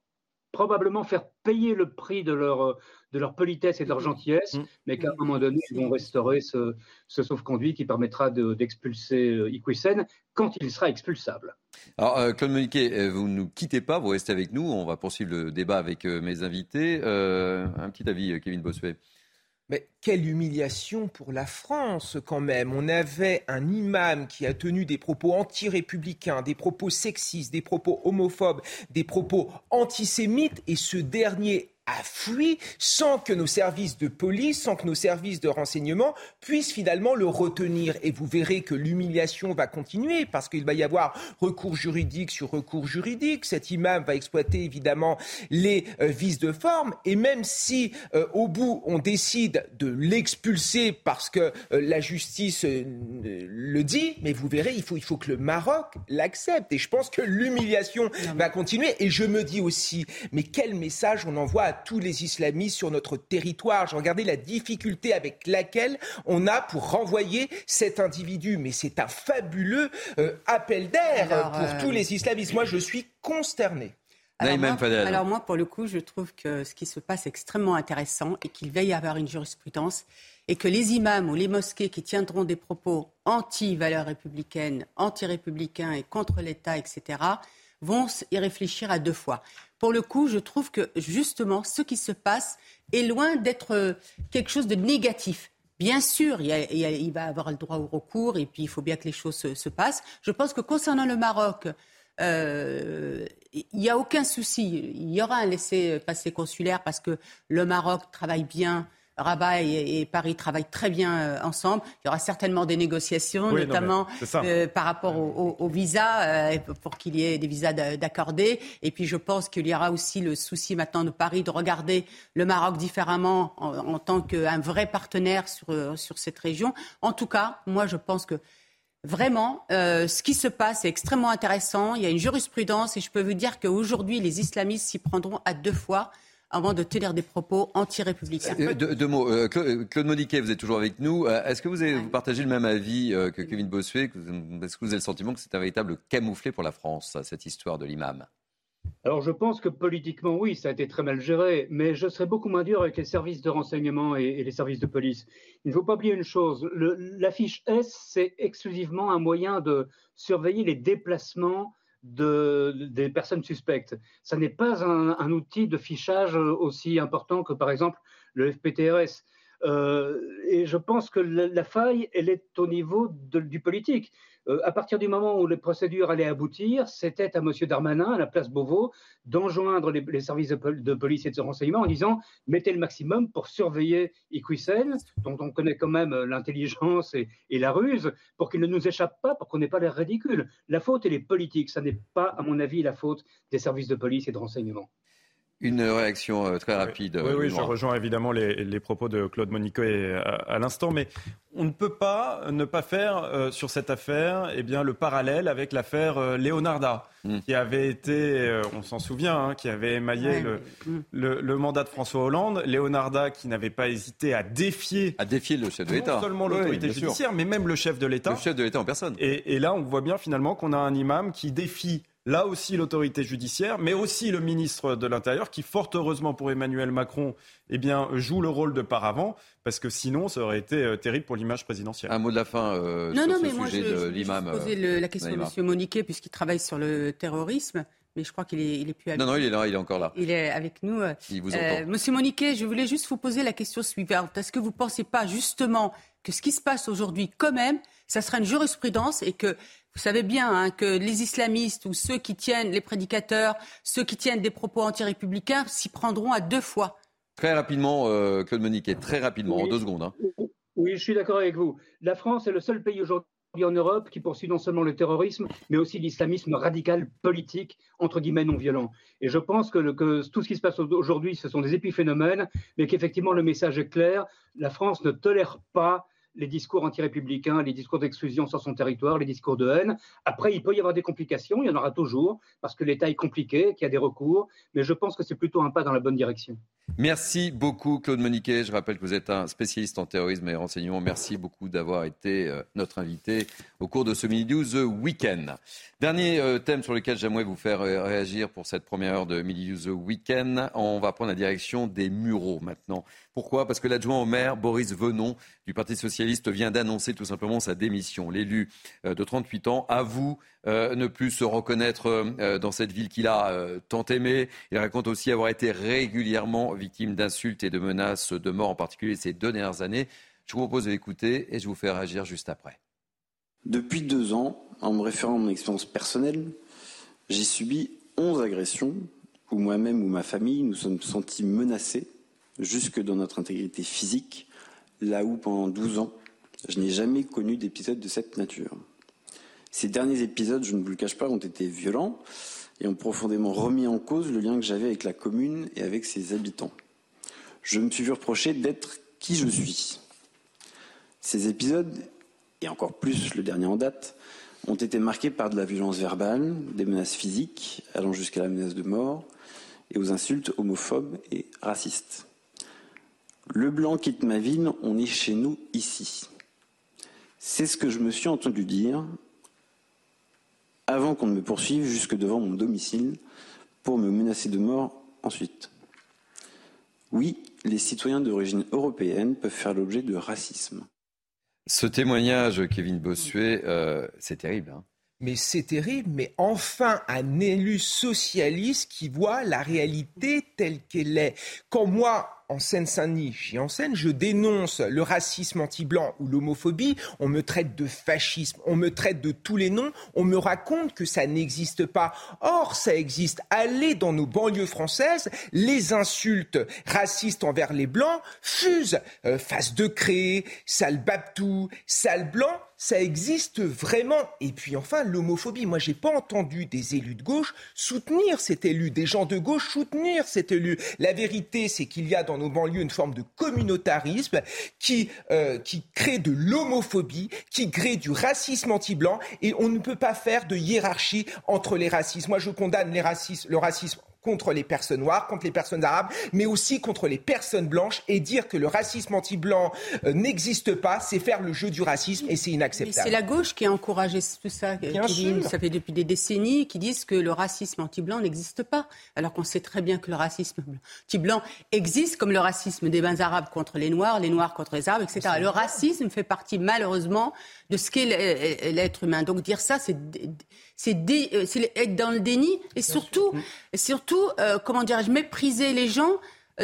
probablement faire payer le prix de leur, de leur politesse et de leur mm. gentillesse, mm. mais qu'à un moment donné, ils vont restaurer ce, ce sauf-conduit qui permettra d'expulser de, Iquisen quand il sera expulsable. Alors, euh, Claude Moniquet, euh, vous ne nous quittez pas, vous restez avec nous. On va poursuivre le débat avec euh, mes invités. un petit avis, Kevin Bossuet. Mais quelle humiliation pour la France quand même. On avait un imam qui a tenu des propos anti-républicains, des propos sexistes, des propos homophobes, des propos antisémites, et ce dernier a fui sans que nos services de police, sans que nos services de renseignement puissent finalement le retenir. Et vous verrez que l'humiliation va continuer parce qu'il va y avoir recours juridique sur recours juridique. Cet imam va exploiter évidemment les euh, vices de forme. Et même si euh, au bout on décide de l'expulser parce que euh, la justice le dit, mais vous verrez, il faut, il faut que le Maroc l'accepte. Et je pense que l'humiliation va continuer. Et je me dis aussi, mais quel message on envoie à tous les islamistes sur notre territoire. Je regardais la difficulté avec laquelle on a pour renvoyer cet individu. Mais c'est un fabuleux euh, appel d'air pour euh, tous les islamistes. Moi, je suis consterné. Alors moi, alors moi, pour le coup, je trouve que ce qui se passe est extrêmement intéressant et qu'il va y avoir une jurisprudence et que les imams ou les mosquées qui tiendront des propos anti-valeurs républicaines, anti-républicains et contre l'État, etc., vont y réfléchir à deux fois pour le coup, je trouve que justement, ce qui se passe est loin d'être euh, quelque chose de négatif. Bien sûr, il, il, va avoir le droit au recours et puis il faut bien que les choses se, passent. Je pense que concernant le Maroc, euh, il n'y a aucun souci. Il y aura un laissez-passer consulaire parce que le Maroc travaille bien Rabat et, Paris travaillent très bien euh, ensemble. Il y aura certainement des négociations, notamment euh, par rapport au, visa, euh, pour qu'il y ait des visas d'accordés. Et puis je pense qu'il y aura aussi le souci maintenant de Paris de regarder le Maroc différemment en, tant qu'un vrai partenaire sur, sur cette région. En tout cas, moi je pense que Vraiment, ce qui se passe est extrêmement intéressant. Il y a une jurisprudence et je peux vous dire qu'aujourd'hui, les islamistes s'y prendront à deux fois avant de tenir des propos anti-républicains. Euh, deux, mots. Euh, euh, Claude Moniquet, vous êtes toujours avec nous. Est-ce que vous, avez, partagez le même avis que Kevin Bossuet Est-ce que vous avez le sentiment que c'est un véritable camouflet pour la France, cette histoire de l'imam? Alors je pense que politiquement, oui, ça a été très mal géré, mais je serais beaucoup moins dur avec les services de renseignement et, les services de police. Il ne faut pas oublier une chose, l'affiche S, c'est exclusivement un moyen de surveiller les déplacements de, des personnes suspectes. Ça n'est pas un, outil de fichage aussi important que par exemple le FPTRS. et je pense que la, faille, elle est au niveau du politique. Euh, à partir du moment où les procédures allaient aboutir, c'était à M. Darmanin, à la place Beauvau, d'enjoindre les, services de, police et de renseignement en disant mettez le maximum pour surveiller Iquisen, dont on connaît quand même l'intelligence et, et, la ruse, pour qu'il ne nous échappe pas, pour qu'on n'ait pas l'air ridicule. La faute, elle est politique. Ça n'est pas, à mon avis, la faute des services de police et de renseignement. Une réaction euh, très rapide. Oui, oui, je rejoins évidemment les, propos de Claude Monico à, l'instant, mais on ne peut pas ne pas faire euh, sur cette affaire eh bien, le parallèle avec l'affaire euh, Leonarda, hmm. qui avait été, on s'en souvient, hein, qui avait émaillé hmm. le, mandat de François Hollande. Leonarda qui n'avait pas hésité à défier. À défier le chef de l'État. Non seulement l'autorité judiciaire, mais même le chef de l'État. Le chef de l'État en personne. Et, et là, on voit bien finalement qu'on a un imam qui défie là aussi l'autorité judiciaire, mais aussi le ministre de l'Intérieur, qui fort heureusement pour Emmanuel Macron, eh bien, joue le rôle de paravent, parce que sinon, ça aurait été euh, terrible pour l'image présidentielle. Un mot de la fin euh, non, sur non, ce mais moi, sujet je, de l'imam. Je poser la question à M. Moniquet, puisqu'il travaille sur le terrorisme. Mais je crois qu'il est, il est plus avec Non, non, il est là, il est encore là. Il est avec nous. Il vous entend. Euh, Monsieur Moniquet, je voulais juste vous poser la question suivante. Est-ce que vous ne pensez pas justement que ce qui se passe aujourd'hui, quand même, ça sera une jurisprudence et que vous savez bien hein, que les islamistes ou ceux qui tiennent, les prédicateurs, ceux qui tiennent des propos anti-républicains s'y prendront à deux fois. Très rapidement, euh, Claude Moniquet, très rapidement, en deux secondes. Hein. Oui, je suis d'accord avec vous. La France est le seul pays aujourd'hui en Europe qui poursuit non seulement le terrorisme, mais aussi l'islamisme radical politique, entre guillemets non violent. Et je pense que, que tout ce qui se passe aujourd'hui, ce sont des épiphénomènes, mais qu'effectivement le message est clair. La France ne tolère pas les discours anti-républicains, les discours d'exclusion sur son territoire, les discours de haine. Après, il peut y avoir des complications, il y en aura toujours, parce que l'État est compliqué, qu'il y a des recours, mais je pense que c'est plutôt un pas dans la bonne direction. Merci beaucoup, Claude Moniquet. Je rappelle que vous êtes un spécialiste en terrorisme et renseignement. Merci beaucoup d'avoir été euh, notre invité au cours de ce Midi News Weekend. Dernier euh, thème sur lequel j'aimerais vous faire euh, réagir pour cette première heure de Midi News Weekend. On va prendre la direction des Mureaux maintenant. Pourquoi? Parce que l'adjoint au maire, Boris Venon, du Parti socialiste, vient d'annoncer tout simplement sa démission. L'élu euh, de 38 ans avoue euh, ne plus se reconnaître euh, dans cette ville qu'il a tant aimée. Il raconte aussi avoir été régulièrement victime d'insultes et de menaces de mort, en particulier ces deux dernières années. Je vous propose d'écouter et je vous fais réagir juste après. Depuis deux ans, en me référant à mon expérience personnelle, j'ai subi 11 agressions où moi-même ou ma famille nous sommes sentis menacés jusque dans notre intégrité physique, là où pendant 12 ans, je n'ai jamais connu d'épisode de cette nature. Ces derniers épisodes, je ne vous le cache pas, ont été violents et ont profondément remis en cause le lien que j'avais avec la commune et avec ses habitants. Je me suis vu reprocher d'être qui je suis. Ces épisodes, et encore plus le dernier en date, ont été marqués par de la violence verbale, des menaces physiques allant jusqu'à la menace de mort et aux insultes homophobes et racistes. Le blanc quitte ma ville, on est chez nous ici. C'est ce que je me suis entendu dire avant qu'on ne me poursuive jusque devant mon domicile pour me menacer de mort ensuite. Oui, les citoyens d'origine européenne peuvent faire l'objet de racisme. Ce témoignage, Kevin Bossuet, euh, c'est terrible. Hein. mais c'est terrible, mais enfin un élu socialiste qui voit la réalité telle qu'elle est. Quand moi, en Seine-Saint-Denis, j'y enseigne, je dénonce le racisme anti-blanc ou l'homophobie, on me traite de fascisme, on me traite de tous les noms, on me raconte que ça n'existe pas. Or, ça existe. Allez dans nos banlieues françaises, les insultes racistes envers les blancs fusent. Euh, face de cré, sale babtou, sale blanc, ça existe vraiment. Et puis enfin, l'homophobie. Moi, j'ai pas entendu des élus de gauche soutenir cet élu, des gens de gauche soutenir cet élu. La vérité, c'est qu'il y a dans nos banlieues une forme de communautarisme qui, euh, qui crée de l'homophobie, qui crée du racisme anti-blanc, et on ne peut pas faire de hiérarchie entre les racismes. Moi, je condamne les racismes, le racisme contre les personnes noires, contre les personnes arabes, mais aussi contre les personnes blanches. Et dire que le racisme anti-blanc euh, n'existe pas, c'est faire le jeu du racisme et c'est inacceptable. C'est la gauche qui a encouragé tout ça. Bien sûr. Ça fait depuis des décennies qui disent que le racisme anti-blanc n'existe pas, alors qu'on sait très bien que le racisme anti-blanc existe, comme le racisme des bains arabes contre les noirs, les noirs contre les arabes, etc. Le racisme fait partie malheureusement de ce qu'est l'être humain. Donc dire ça, c'est euh, être dans le déni et surtout, surtout, euh, comment dirais-je, mépriser les gens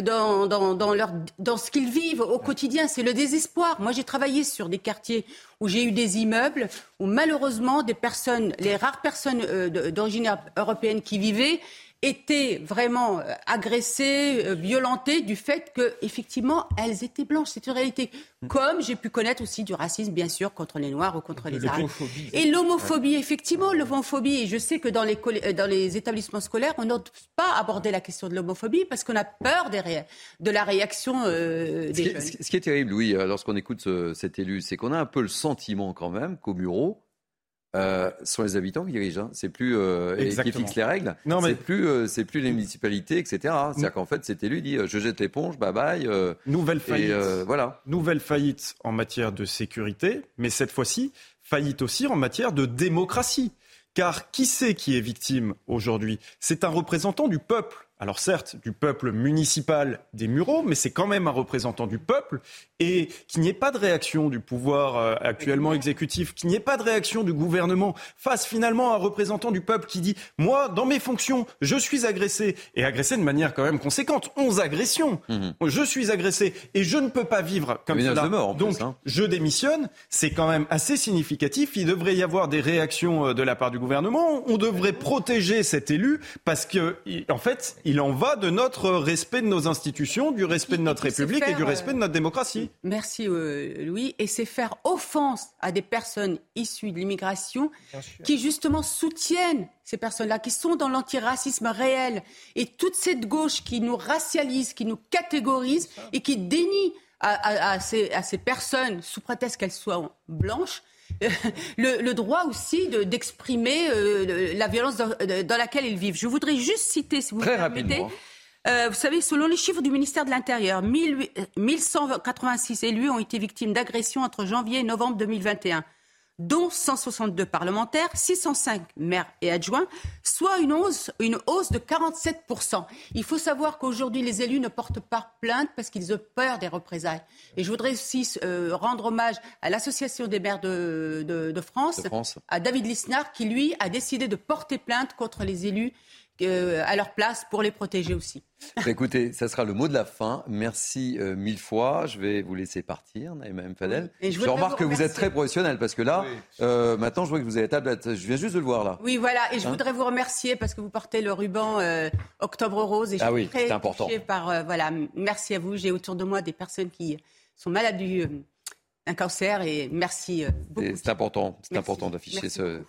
dans, dans, dans, leur, dans ce qu'ils vivent au quotidien. C'est le désespoir. Moi, j'ai travaillé sur des quartiers où j'ai eu des immeubles où malheureusement des personnes, les rares personnes euh, d'origine européenne qui vivaient, étaient vraiment euh, agressées, euh, violentées du fait que effectivement elles étaient blanches. C'est une réalité. Comme j'ai pu connaître aussi du racisme, bien sûr, contre les Noirs ou contre les Arabes. Et l'homophobie, effectivement, l'homophobie. Et je sais que dans les, euh, dans les établissements scolaires, on n'ose pas aborder la question de l'homophobie parce qu'on a peur des de la réaction des ce jeunes. ce qui est terrible, oui, lorsqu'on écoute cet élu, c'est qu'on a un peu le sentiment quand même qu'au bureau, euh, sont les habitants qui dirigent. Hein. C'est plus euh, qui fixent les règles. Non, mais... C'est plus, euh, c'est plus les municipalités, etc. C'est-à-dire qu'en fait, cet élu dit je jette l'éponge, bye bye. Nouvelle faillite. voilà. Nouvelle faillite en matière de sécurité, mais cette fois-ci faillite aussi en matière de démocratie. Car qui c'est qui est victime aujourd'hui? C'est un représentant du peuple alors certes, du peuple municipal des Mureaux, mais c'est quand même un représentant du peuple, et qu'il n'y ait pas de réaction du pouvoir euh, actuellement exécutif, qu'il n'y ait pas de réaction du gouvernement face finalement à un représentant du peuple qui dit moi, dans mes fonctions, je suis agressé, et agressé de manière quand même conséquente, 11 agressions, mhm. je suis agressé, et je ne peux pas vivre comme cela, donc hein. je démissionne, c'est quand même assez significatif, il devrait y avoir des réactions euh, de la part du gouvernement, on devrait protéger cet élu, parce que en fait, il en va de notre respect de nos institutions, du respect de notre République et du respect de notre démocratie. Merci euh, Louis. Et c'est faire offense à des personnes issues de l'immigration qui justement soutiennent ces personnes-là, qui sont dans l'antiracisme réel. Et toute cette gauche qui nous racialise, qui nous catégorise et qui dénie à, ces, personnes, sous prétexte qu'elles soient blanches, le, droit aussi d'exprimer euh, la violence dans, laquelle ils vivent. Je voudrais juste citer, si vous Très permettez, euh, vous savez, selon les chiffres du ministère de l'Intérieur, 1186 élus ont été victimes d'agressions entre janvier et novembre 2021 dont 162 parlementaires, 605 maires et adjoints, soit une hausse, une hausse de 47%. Il faut savoir qu'aujourd'hui, les élus ne portent pas plainte parce qu'ils ont peur des représailles. Et je voudrais aussi euh, rendre hommage à l'Association des maires de, de, France, à David Lisnard, qui, lui, a décidé de porter plainte contre les élus euh, à leur place pour les protéger aussi. Bah, écoutez, ça sera le mot de la fin. Merci euh, mille fois. Je vais vous laisser partir, Naïma M. Fadel. je, remarque que vous êtes très professionnel parce que là, euh, maintenant, je vois que vous avez la tablette. Je viens juste de le voir là. Oui, voilà. Et je hein voudrais vous remercier parce que vous portez le ruban Octobre Rose. Et je ah oui, c'est important. Par, voilà, merci à vous. J'ai autour de moi des personnes qui sont malades d'un cancer et merci beaucoup. C'est important. C'est important d'afficher ce,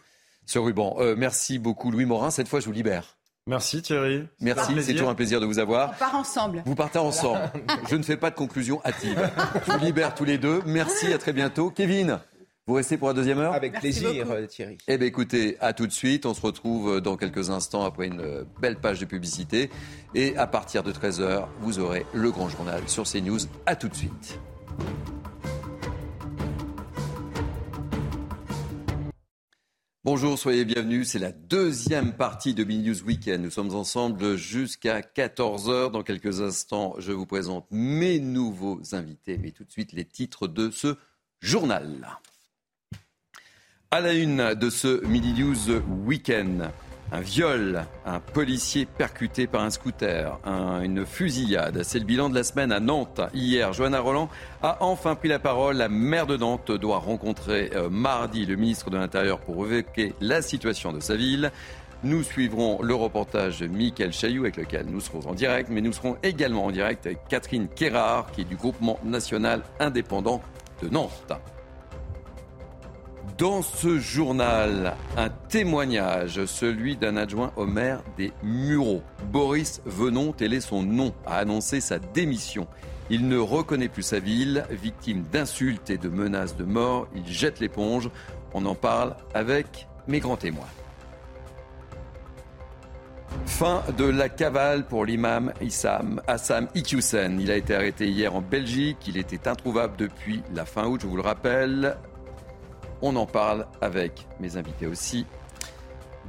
ce ruban. merci beaucoup, Louis Morin. Cette fois, je vous libère. Merci Thierry. Merci, c'est toujours un plaisir de vous avoir. On part ensemble. Vous partez ensemble. Je ne fais pas de conclusion hâtive. Je vous libère tous les deux. Merci, à très bientôt. Kevin, vous restez pour la deuxième heure Avec plaisir, Thierry. Eh bien écoutez, à tout de suite. On se retrouve dans quelques instants après une belle page de publicité. Et à partir de 13h, vous aurez le grand journal sur CNews. À tout de suite. Bonjour, soyez bienvenus. C'est la deuxième partie de Mini News Weekend. Nous sommes ensemble jusqu'à 14h. Dans quelques instants, je vous présente mes nouveaux invités. Mais tout de suite, les titres de ce journal. À la une de ce Mini News Weekend, un viol, un policier percuté par un scooter, une fusillade. C'est le bilan de la semaine à Nantes. Hier, Johanna Roland a enfin pris la parole. La maire de Nantes doit rencontrer euh, mardi le ministre de l'Intérieur pour évoquer la situation de sa ville. Nous suivrons le reportage de Michael Chailloux avec lequel nous serons en direct, mais nous serons également en direct avec Catherine Kérard qui est du groupement national indépendant de Nantes. Dans ce journal, un témoignage, celui d'un adjoint au maire des Mureaux. Boris Venon, tel est son nom, a annoncé sa démission. Il ne reconnaît plus sa ville, victime d'insultes et de menaces de mort. Il jette l'éponge. On en parle avec mes grands témoins. Fin de la cavale pour l'imam Issam Assam Iqiyoussen. Il a été arrêté hier en Belgique. Il était introuvable depuis la fin août, je vous le rappelle. On en parle avec mes invités aussi.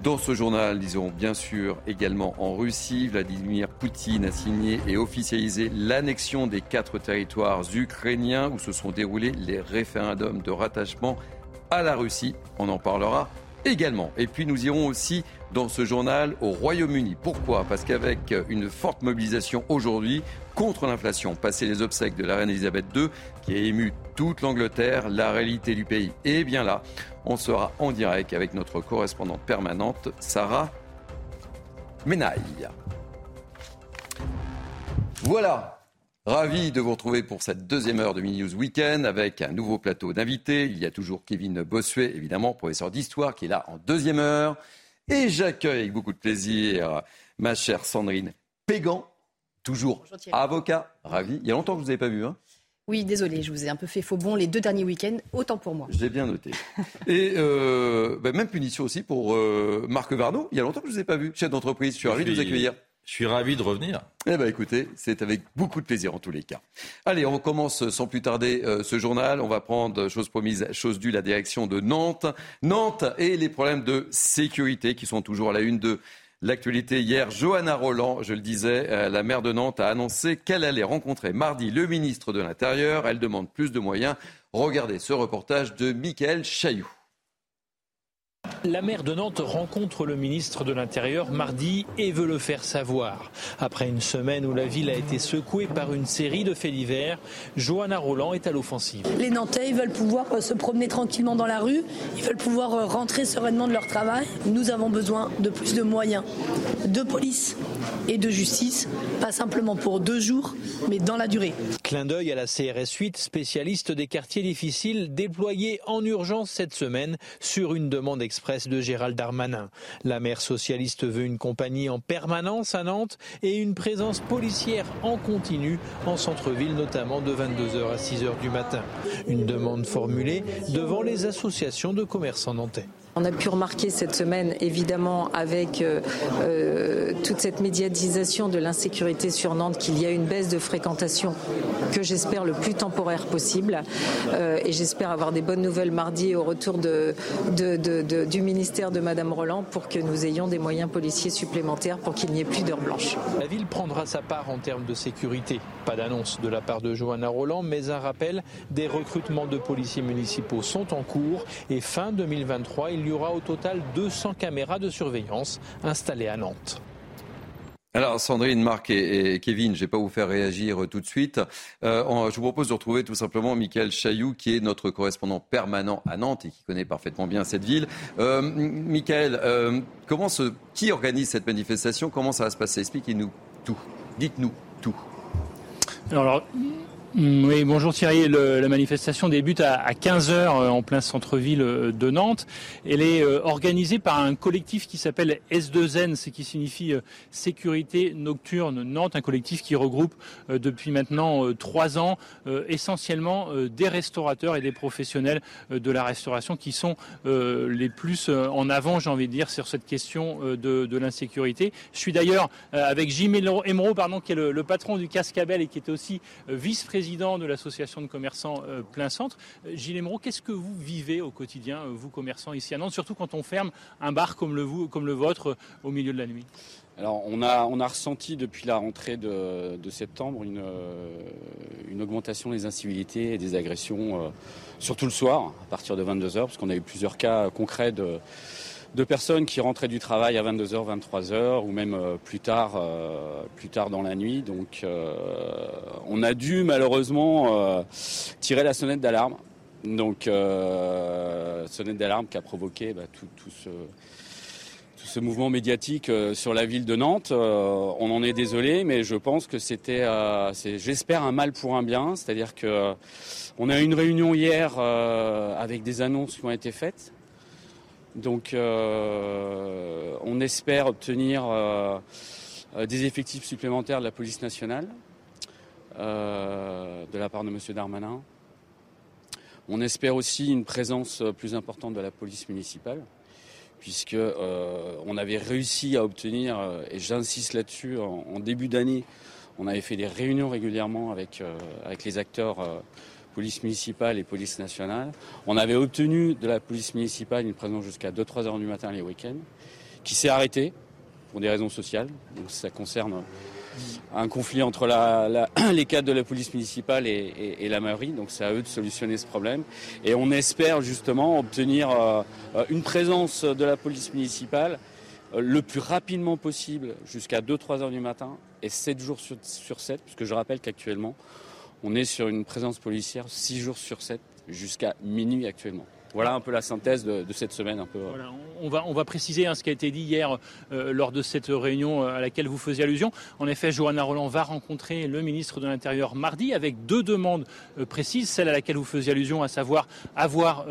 Dans ce journal, disons bien sûr également en Russie, Vladimir Poutine a signé et officialisé l'annexion des quatre territoires ukrainiens où se sont déroulés les référendums de rattachement à la Russie. On en parlera également. Et puis nous irons aussi dans ce journal au Royaume-Uni. Pourquoi? Parce qu'avec une forte mobilisation aujourd'hui contre l'inflation, passé les obsèques de la reine Elisabeth II, qui a ému toute l'Angleterre, la réalité du pays est bien là. On sera en direct avec notre correspondante permanente, Sarah Menaille. Voilà, Ravi de vous retrouver pour cette deuxième heure de Mini News Weekend avec un nouveau plateau d'invités. Il y a toujours Kevin Bossuet, évidemment, professeur d'histoire, qui est là en deuxième heure. Et j'accueille avec beaucoup de plaisir ma chère Sandrine Pégan, toujours avocat. Ravi. Il y a longtemps que je vous avais pas vu. Hein oui, désolé, je vous ai un peu fait faux bon les deux derniers week-ends, autant pour moi. Je l'ai bien noté. Et euh, bah, même punition aussi pour euh, Marc Varno. Il y a longtemps que je ne vous ai pas vu, chef d'entreprise. Je suis ravi de vous accueillir. Je suis ravi de revenir. Eh bien, écoutez, c'est avec beaucoup de plaisir en tous les cas. Allez, on commence sans plus tarder euh, ce journal. On va prendre, chose promise, chose due, la direction de Nantes. Nantes et les problèmes de sécurité qui sont toujours à la une de L'actualité hier, Johanna Roland, je le disais, euh, la maire de Nantes a annoncé qu'elle allait rencontrer mardi le ministre de l'Intérieur. Elle demande plus de moyens. Regardez ce reportage de Michael Chailloux. La maire de Nantes rencontre le ministre de l'Intérieur mardi et veut le faire savoir. Après une semaine où la ville a été secouée par une série de faits divers, Johanna Roland est à l'offensive. Les Nantais veulent pouvoir euh, se promener tranquillement dans la rue, ils veulent pouvoir euh, rentrer sereinement de leur travail. Nous avons besoin de plus de moyens, de police et de justice, pas simplement pour deux jours, mais dans la durée. Clin d'œil à la CRS 8, spécialiste des quartiers difficiles, déployée en urgence cette semaine sur une demande express de Gérald Darmanin. La maire socialiste veut une compagnie en permanence à Nantes et une présence policière en continu en centre-ville, notamment de 22h à 6h du matin. Une demande formulée devant les associations de commerçants nantais. On a pu remarquer cette semaine, évidemment, avec euh, euh, toute cette médiatisation de l'insécurité sur Nantes, qu'il y a une baisse de fréquentation que j'espère le plus temporaire possible. Euh, et j'espère avoir des bonnes nouvelles mardi au retour du ministère de Madame Roland pour que nous ayons des moyens policiers supplémentaires pour qu'il n'y ait plus d'heures blanches. La ville prendra sa part en termes de sécurité. Pas d'annonce de la part de Johanna Roland, mais un rappel, des recrutements de policiers municipaux sont en cours et fin 2023, il y aura au total 200 caméras de surveillance installées à Nantes. Alors Sandrine, Marc et, Kevin, je ne vais pas vous faire réagir tout de suite. Euh, je vous propose de retrouver tout simplement Michael Chailloux, qui est notre correspondant permanent à Nantes et qui connaît parfaitement bien cette ville. Euh, Michael, euh, comment qui organise cette manifestation? Comment ça va se passer? Expliquez-nous tout. Dites-nous tout. Alors, oui, bonjour Thierry. la manifestation débute à, 15h euh, en plein centre-ville euh, de Nantes. Elle est euh, organisée par un collectif qui s'appelle S2N, ce qui signifie Sécurité Nocturne Nantes, un collectif qui regroupe depuis maintenant trois ans essentiellement des restaurateurs et des professionnels de la restauration qui sont les plus en avant, j'ai envie de dire, sur cette question de, l'insécurité. Je suis d'ailleurs avec Jim Emeraude, pardon, qui est le, le patron du Cascabel et qui était aussi vice-président président de l'association de commerçants euh, Plein Centre. Euh, Gilles Emeraude, qu'est-ce que vous vivez au quotidien, euh, vous commerçants ici à Nantes, surtout quand on ferme un bar comme le, vôtre au milieu de la nuit? Alors on a, on a ressenti depuis la rentrée de, septembre une, une, augmentation des incivilités et des agressions, surtout le soir, à partir de 22h, parce qu'on a eu plusieurs cas concrets de, de personnes qui rentraient du travail à 22h, 23h ou même euh, plus tard, euh, plus tard dans la nuit. Donc euh, on a dû malheureusement tirer la sonnette d'alarme. Donc sonnette d'alarme qui a provoqué bah, tout, ce, tout, ce, mouvement médiatique sur la ville de Nantes. on en est désolé, mais je pense que c'était, j'espère, un mal pour un bien. C'est-à-dire que on a eu une réunion hier avec des annonces qui ont été faites. Donc euh, on espère obtenir euh, euh, des effectifs supplémentaires de la police nationale de la part de M. Darmanin. On espère aussi une présence plus importante de la police municipale, puisque on avait réussi à obtenir, et j'insiste là-dessus, en, début d'année, on avait fait des réunions régulièrement avec les acteurs police municipale et police nationale. On avait obtenu de la police municipale une présence jusqu'à 2-3 heures du matin les week-ends, qui s'est arrêtée pour des raisons sociales. Donc ça concerne un conflit entre les cadres de la police municipale et, la mairie. Donc c'est à eux de solutionner ce problème. Et on espère justement obtenir euh, une présence de la police municipale euh, le plus rapidement possible jusqu'à 2-3 heures du matin et 7 jours sur, sur 7, puisque je rappelle qu'actuellement, on est sur une présence policière 6 jours sur 7 jusqu'à minuit actuellement. Voilà un peu la synthèse de, cette semaine. Euh. on, va, préciser hein, ce qui a été dit hier euh, lors de cette réunion euh, à laquelle vous faisiez allusion. En effet, Johanna Roland va rencontrer le ministre de l'Intérieur mardi avec deux demandes précises. Celle à laquelle vous faisiez allusion, à savoir avoir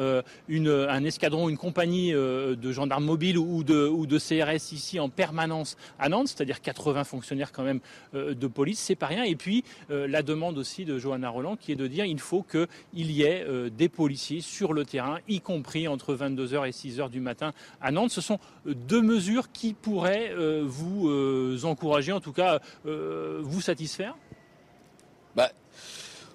un escadron, une compagnie de gendarmes mobiles ou de, ou de CRS ici en permanence à Nantes, c'est-à-dire 80 fonctionnaires quand même de police, c'est pas rien. Et puis la demande aussi de Johanna Roland qui est de dire qu'il faut qu'il y ait des policiers sur le terrain y compris entre 22h et 6h du matin à Nantes. Ce sont deux mesures qui pourraient euh, vous euh, encourager, en tout cas euh, vous satisfaire? Bah,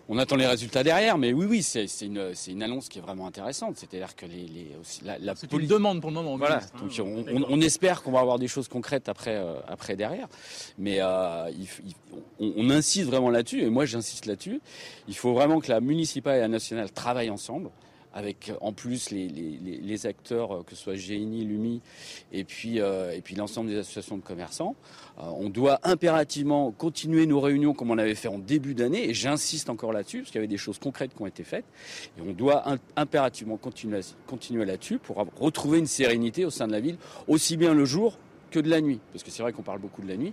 on attend les résultats derrière, mais oui, oui, c'est une, une, annonce qui est vraiment intéressante. C'est-à-dire que les, les la, la c'est une demande pour le moment. Voilà, donc on, on, espère qu'on va avoir des choses concrètes après, après derrière, mais on, on, insiste vraiment là-dessus, et moi j'insiste là-dessus. Il faut vraiment que la municipale et la nationale travaillent ensemble avec en plus les, acteurs, euh, que ce soit GNI, LUMI, et puis, euh, et puis l'ensemble des associations de commerçants. Euh, on doit impérativement continuer nos réunions comme on avait fait en début d'année, et j'insiste encore là-dessus, parce qu'il y avait des choses concrètes qui ont été faites, et on doit impérativement continuer, continuer là-dessus pour retrouver une sérénité au sein de la ville, aussi bien le jour que de la nuit, parce que c'est vrai qu'on parle beaucoup de la nuit.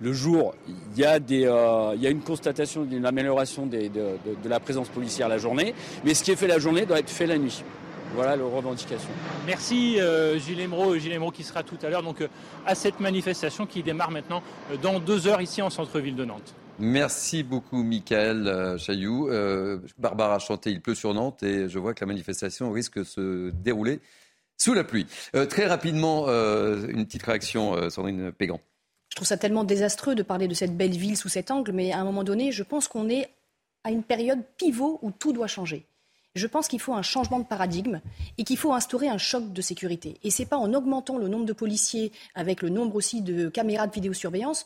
Le jour, il y a, des, euh, il y a une constatation d'une amélioration des, de, de, la présence policière la journée, mais ce qui est fait la journée doit être fait la nuit. Voilà le revendication. Merci euh, Gilles Emeraud, Gilles Emeraud qui sera tout à l'heure donc euh, à cette manifestation qui démarre maintenant euh, dans deux heures ici en centre-ville de Nantes. Merci beaucoup, Michael Chailloux. Barbara Chanté, il pleut sur Nantes et je vois que la manifestation risque de se dérouler sous la pluie. Euh, très rapidement, euh, une petite réaction, euh, Sandrine Pégan. Je trouve ça tellement désastreux de parler de cette belle ville sous cet angle, mais à un moment donné, je pense qu'on est à une période pivot où tout doit changer. Je pense qu'il faut un changement de paradigme et qu'il faut instaurer un choc de sécurité. Et ce n'est pas en augmentant le nombre de policiers avec le nombre aussi de caméras de vidéosurveillance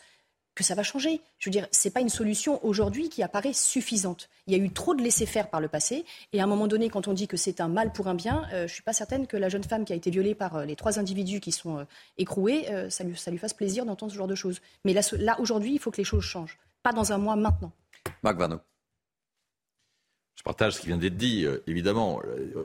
que ça va changer. Je veux dire, ce n'est pas une solution aujourd'hui qui apparaît suffisante. Il y a eu trop de laisser-faire par le passé, et à un moment donné, quand on dit que c'est un mal pour un bien, euh, je ne suis pas certaine que la jeune femme qui a été violée par euh, les trois individus qui sont euh, écroués, ça lui, ça, lui, fasse plaisir d'entendre ce genre de choses. Mais là, là aujourd'hui, il faut que les choses changent. Pas dans un mois, maintenant. Marc Varno. Je partage ce qui vient d'être dit. évidemment,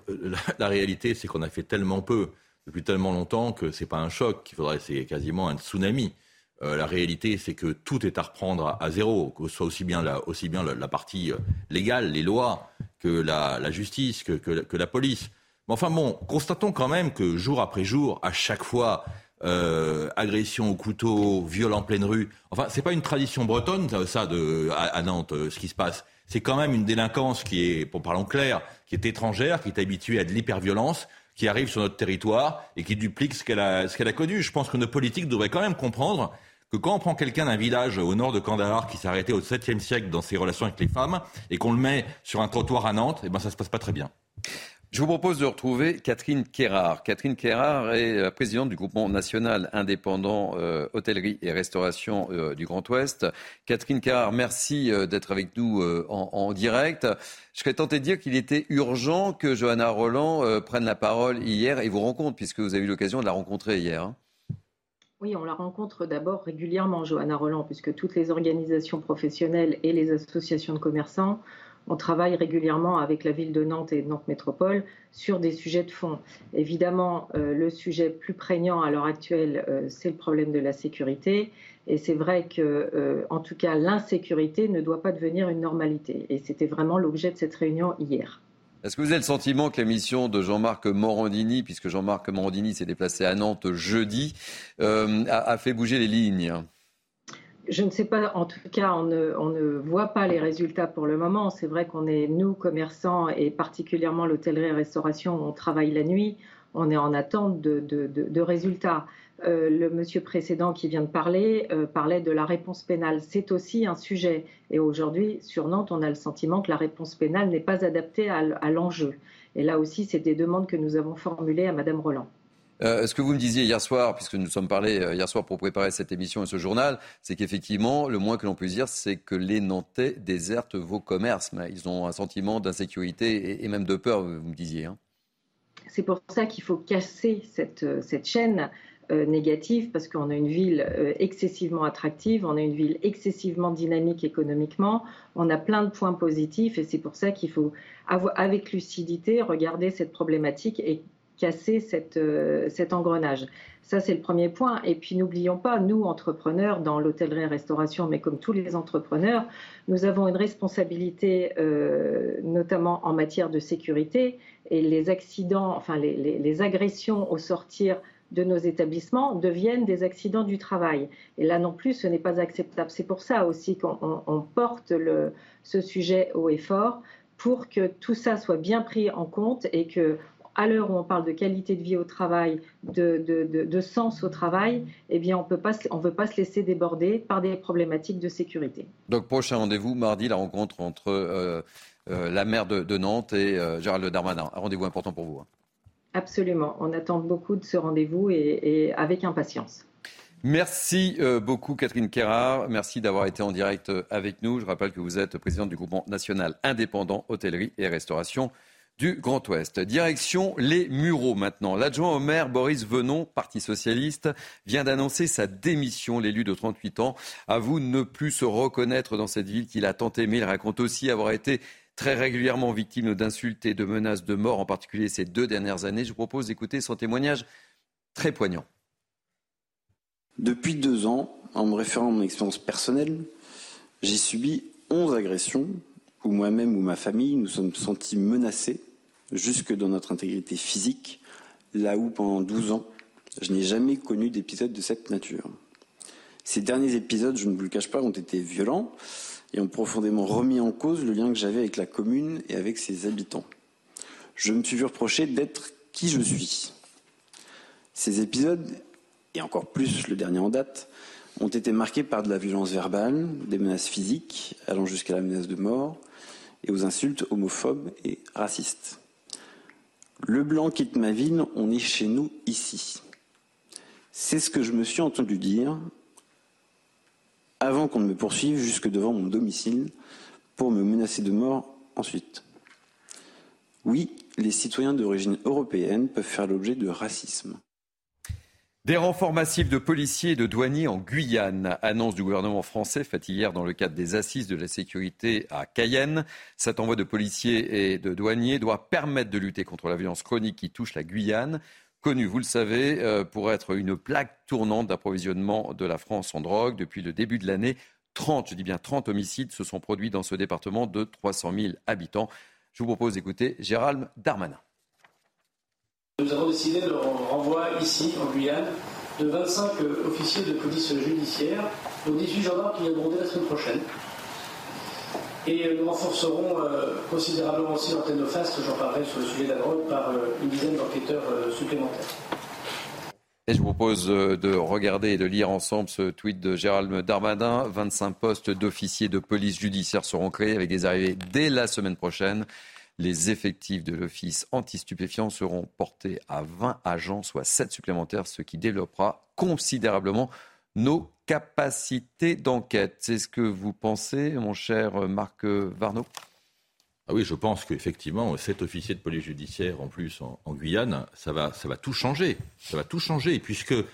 la, la réalité, c'est qu'on a fait tellement peu depuis tellement longtemps que ce n'est pas un choc. qu'il faudrait, c'est quasiment un tsunami. Euh, la réalité, c'est que tout est à reprendre à, zéro, que ce soit aussi bien la, aussi bien la, partie euh, légale, les lois, que la, justice, que, que, la police. Mais enfin bon, constatons quand même que jour après jour, à chaque fois, euh, agression au couteau, viol en pleine rue. Enfin, c'est pas une tradition bretonne, ça, de, à, Nantes, ce qui se passe. C'est quand même une délinquance qui est, pour parler clair, qui est étrangère, qui est habituée à de l'hyperviolence, qui arrive sur notre territoire et qui duplique ce qu'elle a, ce qu'elle a connu. Je pense que nos politiques devraient quand même comprendre que quand on prend quelqu'un d'un village au nord de Kandahar qui s'est arrêté au 7e siècle dans ses relations avec les femmes et qu'on le met sur un trottoir à Nantes, eh ben ça se passe pas très bien. Je vous propose de retrouver Catherine Kérard. Catherine Kérard est présidente du groupement national indépendant euh, hôtellerie et restauration euh, du Grand Ouest. Catherine Kérard, merci euh, d'être avec nous en, en, direct. Je serais tenté de dire qu'il était urgent que Johanna Roland prenne la parole hier et vous rencontre, puisque vous avez eu l'occasion de la rencontrer hier. Hein. Oui, on la rencontre d'abord régulièrement, Johanna Roland, puisque toutes les organisations professionnelles et les associations de commerçants, on travaille régulièrement avec la ville de Nantes et Nantes Métropole sur des sujets de fond. Évidemment, euh, le sujet plus prégnant à l'heure actuelle, euh, c'est le problème de la sécurité. Et c'est vrai que, euh, en tout cas, l'insécurité ne doit pas devenir une normalité. Et c'était vraiment l'objet de cette réunion hier. Est-ce que vous avez le sentiment que la mission de Jean-Marc Morandini, puisque Jean-Marc Morandini s'est déplacé à Nantes jeudi, euh, a, fait bouger les lignes? Je ne sais pas, en tout cas, on ne, voit pas les résultats pour le moment. C'est vrai qu'on est, nous, commerçants, et particulièrement l'hôtellerie et restauration, on travaille la nuit, on est en attente de résultats. Euh, le monsieur précédent qui vient de parler euh, parlait de la réponse pénale. C'est aussi un sujet. Et aujourd'hui, sur Nantes, on a le sentiment que la réponse pénale n'est pas adaptée à, l'enjeu. Et là aussi, c'est des demandes que nous avons formulées à Madame Roland. Euh, ce que vous me disiez hier soir, puisque nous sommes parlé hier soir pour préparer cette émission et ce journal, c'est qu'effectivement, le moins que l'on puisse dire, c'est que les Nantais désertent vos commerces. ils ont un sentiment d'insécurité et, même de peur, vous me disiez. Hein. C'est pour ça qu'il faut casser cette, cette chaîne négative parce qu'on a une ville euh, excessivement attractive, on a une ville excessivement dynamique économiquement, on a plein de points positifs et c'est pour ça qu'il faut, avec lucidité, regarder cette problématique et casser euh, cet engrenage. Ça, c'est le premier point. Et puis, n'oublions pas, nous, entrepreneurs, dans l'hôtellerie-restauration, mais comme tous les entrepreneurs, nous avons une responsabilité, notamment en matière de sécurité. Et les accidents, enfin, les, les agressions au sortir de nos établissements deviennent des accidents du travail. Et là non plus, ce n'est pas acceptable. C'est pour ça aussi qu'on porte ce sujet haut et fort pour que tout ça soit bien pris en compte et que à l'heure où on parle de qualité de vie au travail, de, sens au travail, eh bien, on ne veut pas se laisser déborder par des problématiques de sécurité. Donc, prochain rendez-vous, mardi, la rencontre entre euh, euh, la maire de, Nantes et euh, Gérald Darmanin. Un rendez-vous important pour vous. Hein. Absolument. On attend beaucoup de ce rendez-vous et, avec impatience. Merci euh, beaucoup Catherine Kerrard. Merci d'avoir été en direct euh, avec nous. Je rappelle que vous êtes présidente du groupement national indépendant hôtellerie et restauration du Grand Ouest. Direction les Mureaux maintenant. L'adjoint au maire Boris Venon, Parti socialiste, vient d'annoncer sa démission. L'élu de 38 ans avoue ne plus se reconnaître dans cette ville qu'il a tant aimée. Il raconte aussi avoir été très régulièrement victime d'insultes et de menaces de mort, en particulier ces deux dernières années. Je vous propose d'écouter son témoignage très poignant. Depuis deux ans, en me référant à mon expérience personnelle, j'ai subi 11 agressions où moi-même ou ma famille nous sommes sentis menacés jusque dans notre intégrité physique, là où pendant 12 ans, je n'ai jamais connu d'épisode de cette nature. Ces derniers épisodes, je ne vous le cache pas, ont été violents, et ont profondément remis en cause le lien que j'avais avec la commune et avec ses habitants. Je me suis vu reprocher d'être qui je suis. Ces épisodes, et encore plus le dernier en date, ont été marqués par de la violence verbale, des menaces physiques allant jusqu'à la menace de mort et aux insultes homophobes et racistes. Le blanc quitte ma ville, on est chez nous ici. C'est ce que je me suis entendu dire avant qu'on ne me poursuive jusque devant mon domicile pour me menacer de mort ensuite. Oui, les citoyens d'origine européenne peuvent faire l'objet de racisme. Des renforts massifs de policiers et de douaniers en Guyane. Annonce du gouvernement français faite hier dans le cadre des assises de la sécurité à Cayenne. Cet envoi de policiers et de douaniers doit permettre de lutter contre la violence chronique qui touche la Guyane connu, vous le savez, euh, pour être une plaque tournante d'approvisionnement de la France en drogue. Depuis le début de l'année, 30, je dis bien 30 homicides se sont produits dans ce département de 300 000 habitants. Je vous propose d'écouter Gérald Darmanin. Nous avons décidé de renvoi ici, en Guyane, de 25 officiers de police judiciaire aux 18 gendarmes qui viendront dès la semaine prochaine. Et nous renforcerons euh, considérablement aussi l'antenne FAST, j'en parlerai sur le sujet de la drogue, par euh, une dizaine d'enquêteurs euh, supplémentaires. Et je vous propose de regarder et de lire ensemble ce tweet de Gérald Darmanin. 25 postes d'officiers de police judiciaire seront créés avec des arrivées dès la semaine prochaine. Les effectifs de l'office anti-stupéfiants seront portés à 20 agents, soit 7 supplémentaires, ce qui développera considérablement nos capacités d'enquête. C'est ce que vous pensez, mon cher Marc Varnaud? Ah oui, je pense qu'effectivement, cet officier de police judiciaire, en plus, en, Guyane, ça va, ça va tout changer. Ça va tout changer, puisqu'il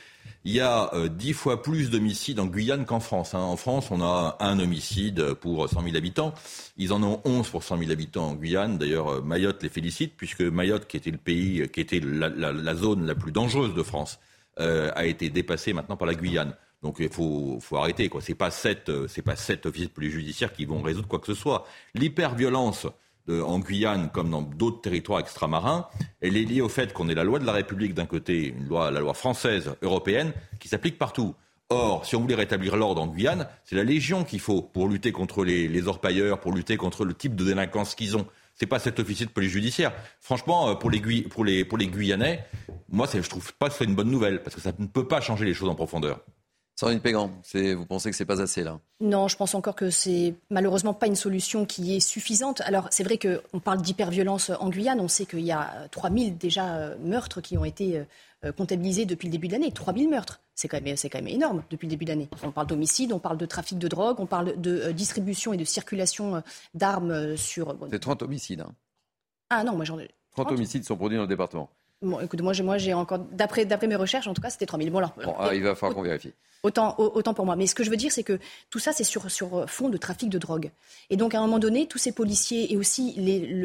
y a euh, dix fois plus d'homicides en Guyane qu'en France. Hein. En France, on a un homicide pour 100 000 habitants. Ils en ont 11 pour 100 000 habitants en Guyane. D'ailleurs, euh, Mayotte les félicite, puisque Mayotte, qui était le pays, qui était la, zone la plus dangereuse de France, euh, a été dépassée maintenant par la Guyane. Donc il faut, arrêter. Ce n'est pas sept, c'est pas sept officiers de police judiciaire qui vont résoudre quoi que ce soit. L'hyperviolence en Guyane comme dans d'autres territoires extramarins, elle est liée au fait qu'on ait la loi de la République d'un côté, la loi française, européenne, qui s'applique partout. Or, si on voulait rétablir l'ordre en Guyane, c'est la Légion qu'il faut pour lutter contre les, orpailleurs, pour lutter contre le type de délinquance qu'ils ont. C'est pas cet officier de police judiciaire. Franchement, euh, pour les, pour les, pour les Guyanais, moi, je trouve pas que c'est une bonne nouvelle, parce que ça ne peut pas changer les choses en profondeur. Sandrine Pégan, vous pensez que c'est pas assez là? Non, je pense encore que c'est malheureusement pas une solution qui est suffisante. Alors c'est vrai qu'on parle d'hyperviolence en Guyane, on sait qu'il y a 3000 déjà euh, meurtres qui ont été euh, comptabilisés depuis le début de l'année. 3000 meurtres, c'est quand, même, quand même énorme depuis le début de l'année. On parle d'homicide, on parle de trafic de drogue, on parle de euh, distribution et de circulation d'armes sur... c'est 30 homicides. Hein. Ah non, moi j'en ai... 30 homicides sont produits dans le département. Bon, écoute, moi, moi j'ai encore, d'après, d'après mes recherches, en tout cas, c'était 3 000. Bon, ah, il va falloir qu'on vérifie. Autant, autant pour moi. Mais ce que je veux dire, c'est que tout ça, c'est sur, sur fond de trafic de drogue. Et donc, à un moment donné, tous ces policiers et aussi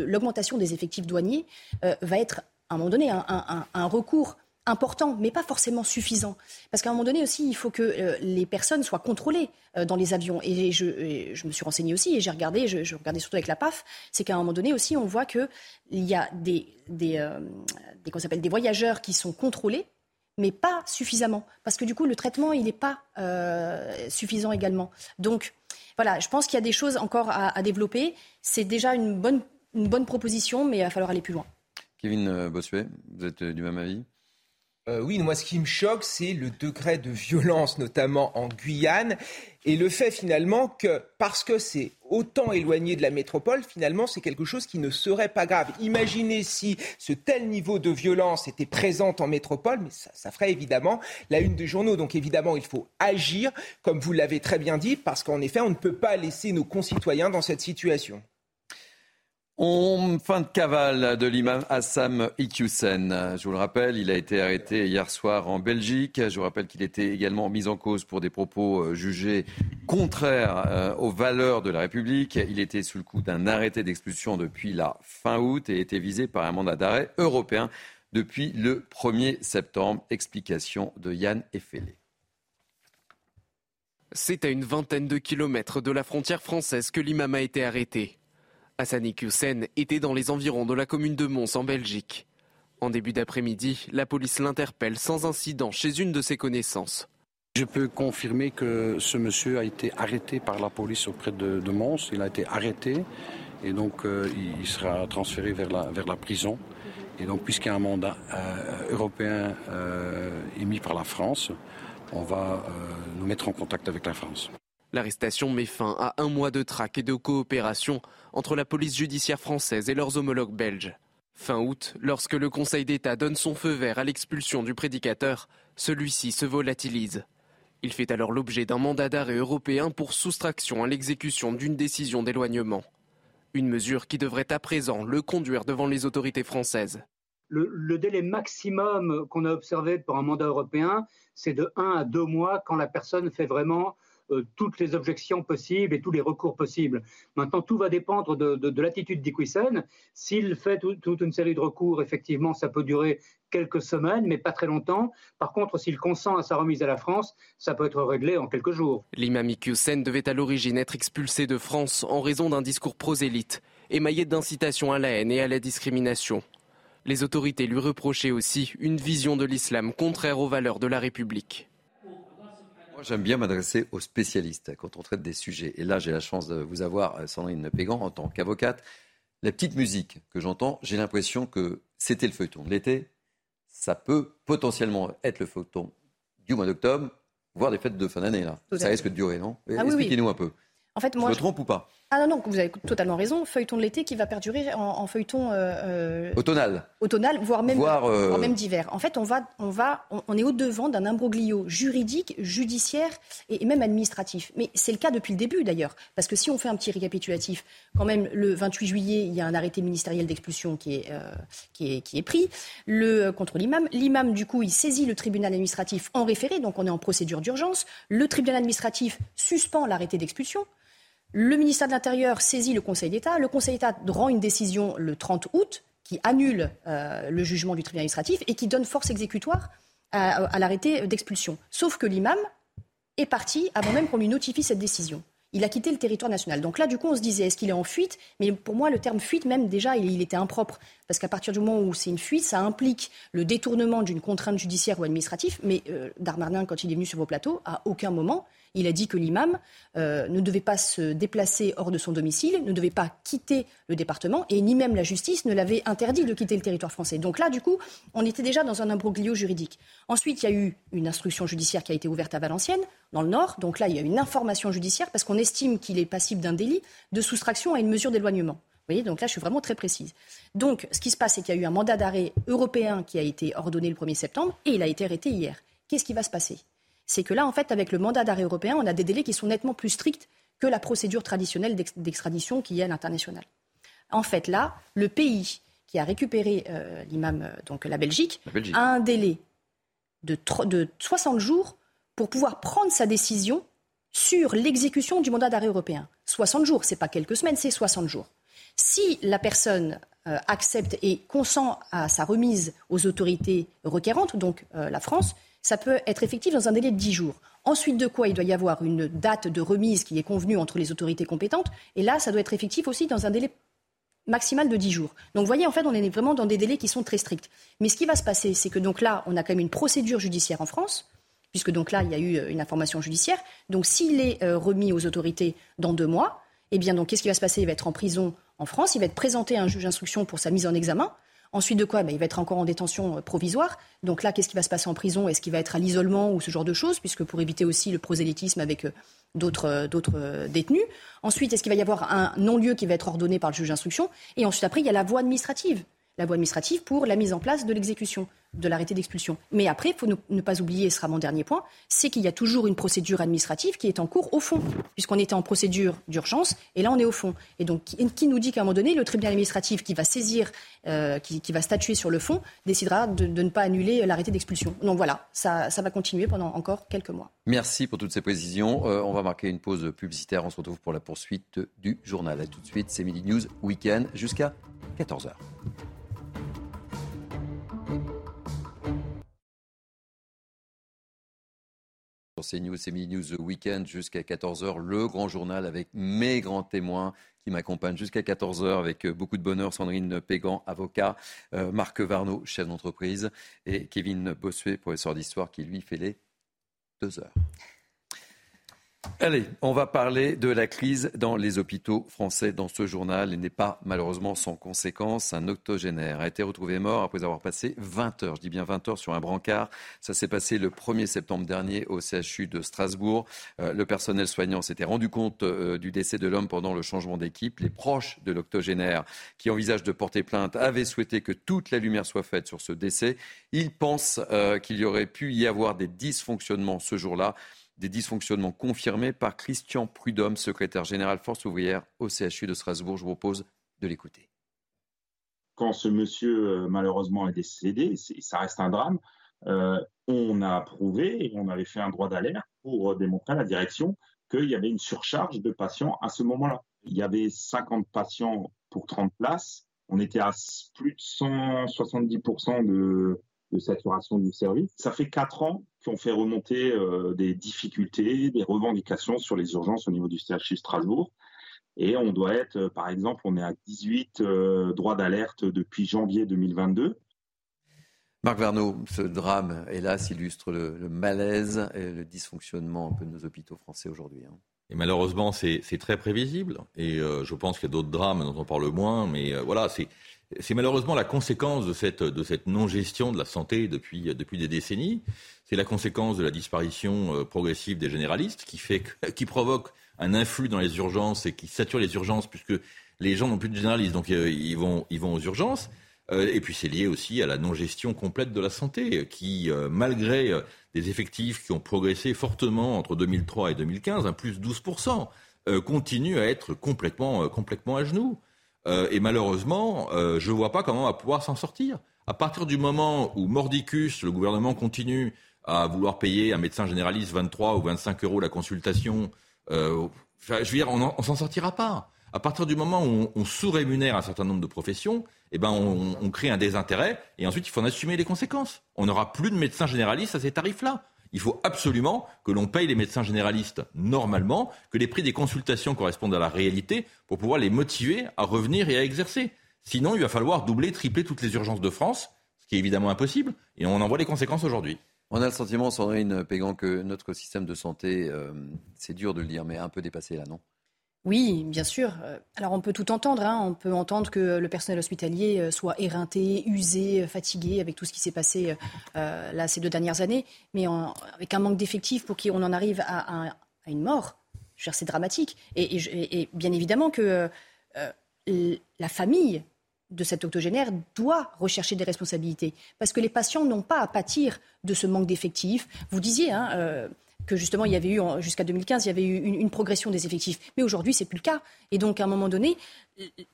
l'augmentation des effectifs douaniers euh, va être, à un moment donné, un, un, un recours important, mais pas forcément suffisant. Parce qu'à un moment donné aussi, il faut que euh, les personnes soient contrôlées euh, dans les avions. Et je, me suis renseignée aussi, et j'ai regardé, je, regardais surtout avec la PAF, c'est qu'à un moment donné aussi, on voit qu'il y a des, des, euh, des, voyageurs qui sont contrôlés, mais pas suffisamment. Parce que du coup, le traitement, il n'est pas suffisant également. Donc, voilà, je pense qu'il y a des choses encore à, à développer. C'est déjà une bonne, une bonne proposition, mais il va falloir aller plus loin. Kevin Bossuet, vous êtes du même avis? Euh, oui, moi, ce qui me choque, c'est le degré de violence, notamment en Guyane, et le fait finalement que, parce que c'est autant éloigné de la métropole, finalement, c'est quelque chose qui ne serait pas grave. Imaginez si ce tel niveau de violence était présent en métropole, mais ça, ça ferait évidemment la une des journaux. Donc évidemment, il faut agir, comme vous l'avez très bien dit, parce qu'en effet, on ne peut pas laisser nos concitoyens dans cette situation. En fin de cavale de l'imam Assam Iqiyoussen. Je vous le rappelle, il a été arrêté hier soir en Belgique. Je vous rappelle qu'il était également mis en cause pour des propos euh, jugés contraires euh, aux valeurs de la République. Il était sous le coup d'un arrêté d'expulsion depuis la fin août et était visé par un mandat d'arrêt européen depuis le 1er septembre. Explication de Yann Effelé. C'est à une vingtaine de kilomètres de la frontière française que l'imam a été arrêté. Hassani Hussein était dans les environs de la commune de Mons en Belgique. En début d'après-midi, la police l'interpelle sans incident chez une de ses connaissances. Je peux confirmer que ce monsieur a été arrêté par la police auprès de, Mons. Il a été arrêté et donc euh, il sera transféré vers la, vers la prison. Et donc, puisqu'il y a un mandat euh, européen euh, émis par la France, on va nous mettre en contact avec la France. L'arrestation met fin à un mois de traque et de coopération entre la police judiciaire française et leurs homologues belges. Fin août, lorsque le Conseil d'État donne son feu vert à l'expulsion du prédicateur, celui-ci se volatilise. Il fait alors l'objet d'un mandat d'arrêt européen pour soustraction à l'exécution d'une décision d'éloignement. Une mesure qui devrait à présent le conduire devant les autorités françaises. Le, délai maximum qu'on a observé pour un mandat européen, c'est de 1 à 2 mois quand la personne fait vraiment euh, toutes les objections possibles et tous les recours possibles. Maintenant, tout va dépendre de, l'attitude d'Iquisen. S'il fait toute une série de recours, effectivement, ça peut durer quelques semaines, mais pas très longtemps. Par contre, s'il consent à sa remise à la France, ça peut être réglé en quelques jours. L'imam Iqiyoussen devait à l'origine être expulsé de France en raison d'un discours prosélyte, émaillé d'incitation à la haine et à la discrimination. Les autorités lui reprochaient aussi une vision de l'islam contraire aux valeurs de la République j'aime bien m'adresser aux spécialistes quand on traite des sujets. Et là, j'ai la chance de vous avoir, euh, Sandrine Pégan, en tant qu'avocate. La petite musique que j'entends, j'ai l'impression que c'était le feuilleton de l'été. Ça peut potentiellement être le feuilleton du mois d'octobre, voire des fêtes de fin d'année. Là. Ça risque de durer, non? Ah Expliquez-nous un peu. En fait, moi, je me trompe ou pas? Ah non, non, vous avez totalement raison. Feuilleton de l'été qui va perdurer en, feuilleton euh, euh, automnal. Automnal, voire même, euh, même d'hiver. En fait, on, va, on, va, on, est au-devant d'un imbroglio juridique, judiciaire et, même administratif. Mais c'est le cas depuis le début d'ailleurs. Parce que si on fait un petit récapitulatif, quand même, le 28 juillet, il y a un arrêté ministériel d'expulsion qui, est qui, est, qui est pris le, contre l'imam. L'imam, du coup, il saisit le tribunal administratif en référé, donc on est en procédure d'urgence. Le tribunal administratif suspend l'arrêté d'expulsion. Le ministère de l'Intérieur saisit le Conseil d'État. Le Conseil d'État rend une décision le 30 août qui annule euh, le jugement du tribunal administratif et qui donne force exécutoire à, l'arrêté d'expulsion. Sauf que l'imam est parti avant même qu'on lui notifie cette décision. Il a quitté le territoire national. Donc là, du coup, on se disait, est-ce qu'il est en fuite? Mais pour moi, le terme fuite, même déjà, il, était impropre. Parce qu'à partir du moment où c'est une fuite, ça implique le détournement d'une contrainte judiciaire ou administrative. Mais euh, Darmanin, quand il est venu sur vos plateaux, à aucun moment, il a dit que l'imam euh, ne devait pas se déplacer hors de son domicile, ne devait pas quitter le département, et ni même la justice ne l'avait interdit de quitter le territoire français. Donc là, du coup, on était déjà dans un imbroglio juridique. Ensuite, il y a eu une instruction judiciaire qui a été ouverte à Valenciennes, dans le Nord. Donc là, il y a une information judiciaire parce qu'on estime qu'il est passible d'un délit de soustraction à une mesure d'éloignement. Vous voyez, donc là, je suis vraiment très précise. Donc, ce qui se passe, c'est qu'il y a eu un mandat d'arrêt européen qui a été ordonné le 1er septembre et il a été arrêté hier. Qu'est-ce qui va se passer? C'est que là, en fait, avec le mandat d'arrêt européen, on a des délais qui sont nettement plus stricts que la procédure traditionnelle d'extradition qui est à l'international. En fait, là, le pays qui a récupéré l'imam, donc la Belgique, a un délai de, de 60 jours pour pouvoir prendre sa décision sur l'exécution du mandat d'arrêt européen. 60 jours, ce n'est pas quelques semaines, c'est 60 jours. Si la personne euh, accepte et consent à sa remise aux autorités requérantes, donc euh, la France, ça peut être effectif dans un délai de 10 jours. Ensuite de quoi, il doit y avoir une date de remise qui est convenue entre les autorités compétentes. Et là, ça doit être effectif aussi dans un délai maximal de 10 jours. Donc vous voyez, en fait, on est vraiment dans des délais qui sont très stricts. Mais ce qui va se passer, c'est que donc là, on a quand même une procédure judiciaire en France puisque donc là, il y a eu euh, une information judiciaire. Donc s'il est euh, remis aux autorités dans deux mois, eh bien donc qu'est-ce qui va se passer? Il va être en prison en France, il va être présenté à un juge d'instruction pour sa mise en examen. Ensuite de quoi ben, Il va être encore en détention euh, provisoire. Donc là, qu'est-ce qui va se passer en prison? Est-ce qu'il va être à l'isolement ou ce genre de choses? Puisque pour éviter aussi le prosélytisme avec d'autres, d'autres détenus. Ensuite, est-ce qu'il va y avoir un non-lieu qui va être ordonné par le juge d'instruction? Et ensuite, après, il y a la voie administrative la voie administrative pour la mise en place de l'exécution de l'arrêté d'expulsion. Mais après, il faut ne, pas oublier, ce sera mon dernier point, c'est qu'il y a toujours une procédure administrative qui est en cours au fond, puisqu'on était en procédure d'urgence, et là on est au fond. Et donc, qui, nous dit qu'à un moment donné, le tribunal administratif qui va saisir, euh, qui, va statuer sur le fond, décidera de, ne pas annuler l'arrêté d'expulsion. Donc voilà, ça, va continuer pendant encore quelques mois. Merci pour toutes ces précisions. Euh, on va marquer une pause publicitaire. On se retrouve pour la poursuite du journal. A tout de suite, c'est Midi News Weekend jusqu'à 14h. Sur CNews, Midi News Weekend jusqu'à 14h, le grand journal avec mes grands témoins qui m'accompagnent jusqu'à 14h avec euh, beaucoup de bonheur. Sandrine Pégan, avocat, euh, Marc Varno, chef d'entreprise, et Kevin Bossuet, professeur d'histoire, qui lui fait les deux heures. Allez, on va parler de la crise dans les hôpitaux français dans ce journal. Il n'est pas malheureusement sans conséquence. Un octogénaire a été retrouvé mort après avoir passé 20 heures, je dis bien 20 heures sur un brancard. Ça s'est passé le 1er septembre dernier au CHU de Strasbourg. Euh, le personnel soignant s'était rendu compte euh, du décès de l'homme pendant le changement d'équipe. Les proches de l'octogénaire qui envisagent de porter plainte avaient souhaité que toute la lumière soit faite sur ce décès. Ils pensent euh, qu'il y aurait pu y avoir des dysfonctionnements ce jour-là des dysfonctionnements confirmés par Christian Prudhomme, secrétaire général Force ouvrière au CHU de Strasbourg. Je vous propose de l'écouter. Quand ce monsieur euh, malheureusement est décédé, ça reste un drame, euh, on a prouvé on avait fait un droit d'alerte pour démontrer à la direction qu'il y avait une surcharge de patients à ce moment-là. Il y avait 50 patients pour 30 places. On était à plus de 170% de, de saturation du service. Ça fait quatre ans qu'on fait remonter euh, des difficultés, des revendications sur les urgences au niveau du CHU Strasbourg. Et on doit être, euh, par exemple, on est à 18 euh, droits d'alerte depuis janvier 2022. Marc Verneau, ce drame, hélas, illustre le, malaise et le dysfonctionnement un peu de nos hôpitaux français aujourd'hui. Hein. Et malheureusement, c'est très prévisible. Et je pense qu'il y a d'autres drames dont on parle moins. Mais voilà, c'est c'est malheureusement la conséquence de cette, de cette non-gestion de la santé depuis, depuis des décennies. C'est la conséquence de la disparition euh, progressive des généralistes qui, fait, qui provoque un influx dans les urgences et qui sature les urgences puisque les gens n'ont plus de généralistes, donc euh, ils, vont, ils vont aux urgences. Euh, et puis c'est lié aussi à la non-gestion complète de la santé qui, malgré des effectifs qui ont progressé fortement entre 2003 et 2015, un plus 12%, continue à être complètement, complètement à genoux. Euh, et malheureusement, euh, je ne vois pas comment on va pouvoir s'en sortir. À partir du moment où Mordicus, le gouvernement continue à vouloir payer un médecin généraliste 23 ou 25 euros la consultation, euh, je veux dire, on ne s'en sortira pas. À partir du moment où on, sous-rémunère un certain nombre de professions, eh ben on, crée un désintérêt et ensuite il faut en assumer les conséquences. On n'aura plus de médecins généralistes à ces tarifs-là. Il faut absolument que l'on paye les médecins généralistes normalement, que les prix des consultations correspondent à la réalité pour pouvoir les motiver à revenir et à exercer. Sinon, il va falloir doubler, tripler toutes les urgences de France, ce qui est évidemment impossible, et on en voit les conséquences aujourd'hui. On a le sentiment, Sandrine Pégan, que notre système de santé, euh, c'est dur de le dire, mais un peu dépassé là, non? Oui, bien sûr. Euh, alors on peut tout entendre. Hein. On peut entendre que le personnel hospitalier euh, soit éreinté, usé, euh, fatigué avec tout ce qui s'est passé ces deux dernières années, mais avec un manque d'effectifs pour qu'on en arrive à, une mort. C'est dramatique. Et, bien évidemment que la famille de cet octogénaire doit rechercher des responsabilités parce que les patients n'ont pas à pâtir de ce manque d'effectifs. Vous disiez, hein, que justement il y avait eu jusqu'à 2015, il y avait eu une, progression des effectifs. Mais aujourd'hui, c'est plus le cas. Et donc, à un moment donné,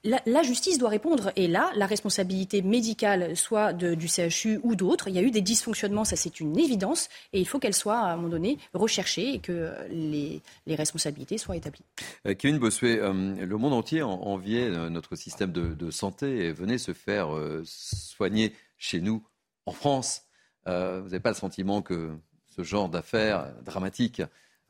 la, justice doit répondre. Et là, la responsabilité médicale, soit du CHU ou d'autres, il y a eu des dysfonctionnements, ça c'est une évidence. Et il faut qu'elle soit, à un moment donné, recherchée et que les, responsabilités soient établies. Euh, Kevin Bossuet, euh, le monde entier enviait euh, notre système de, santé et venait se faire soigner chez nous, en France. vous n'avez pas le sentiment que ce genre d'affaires dramatiques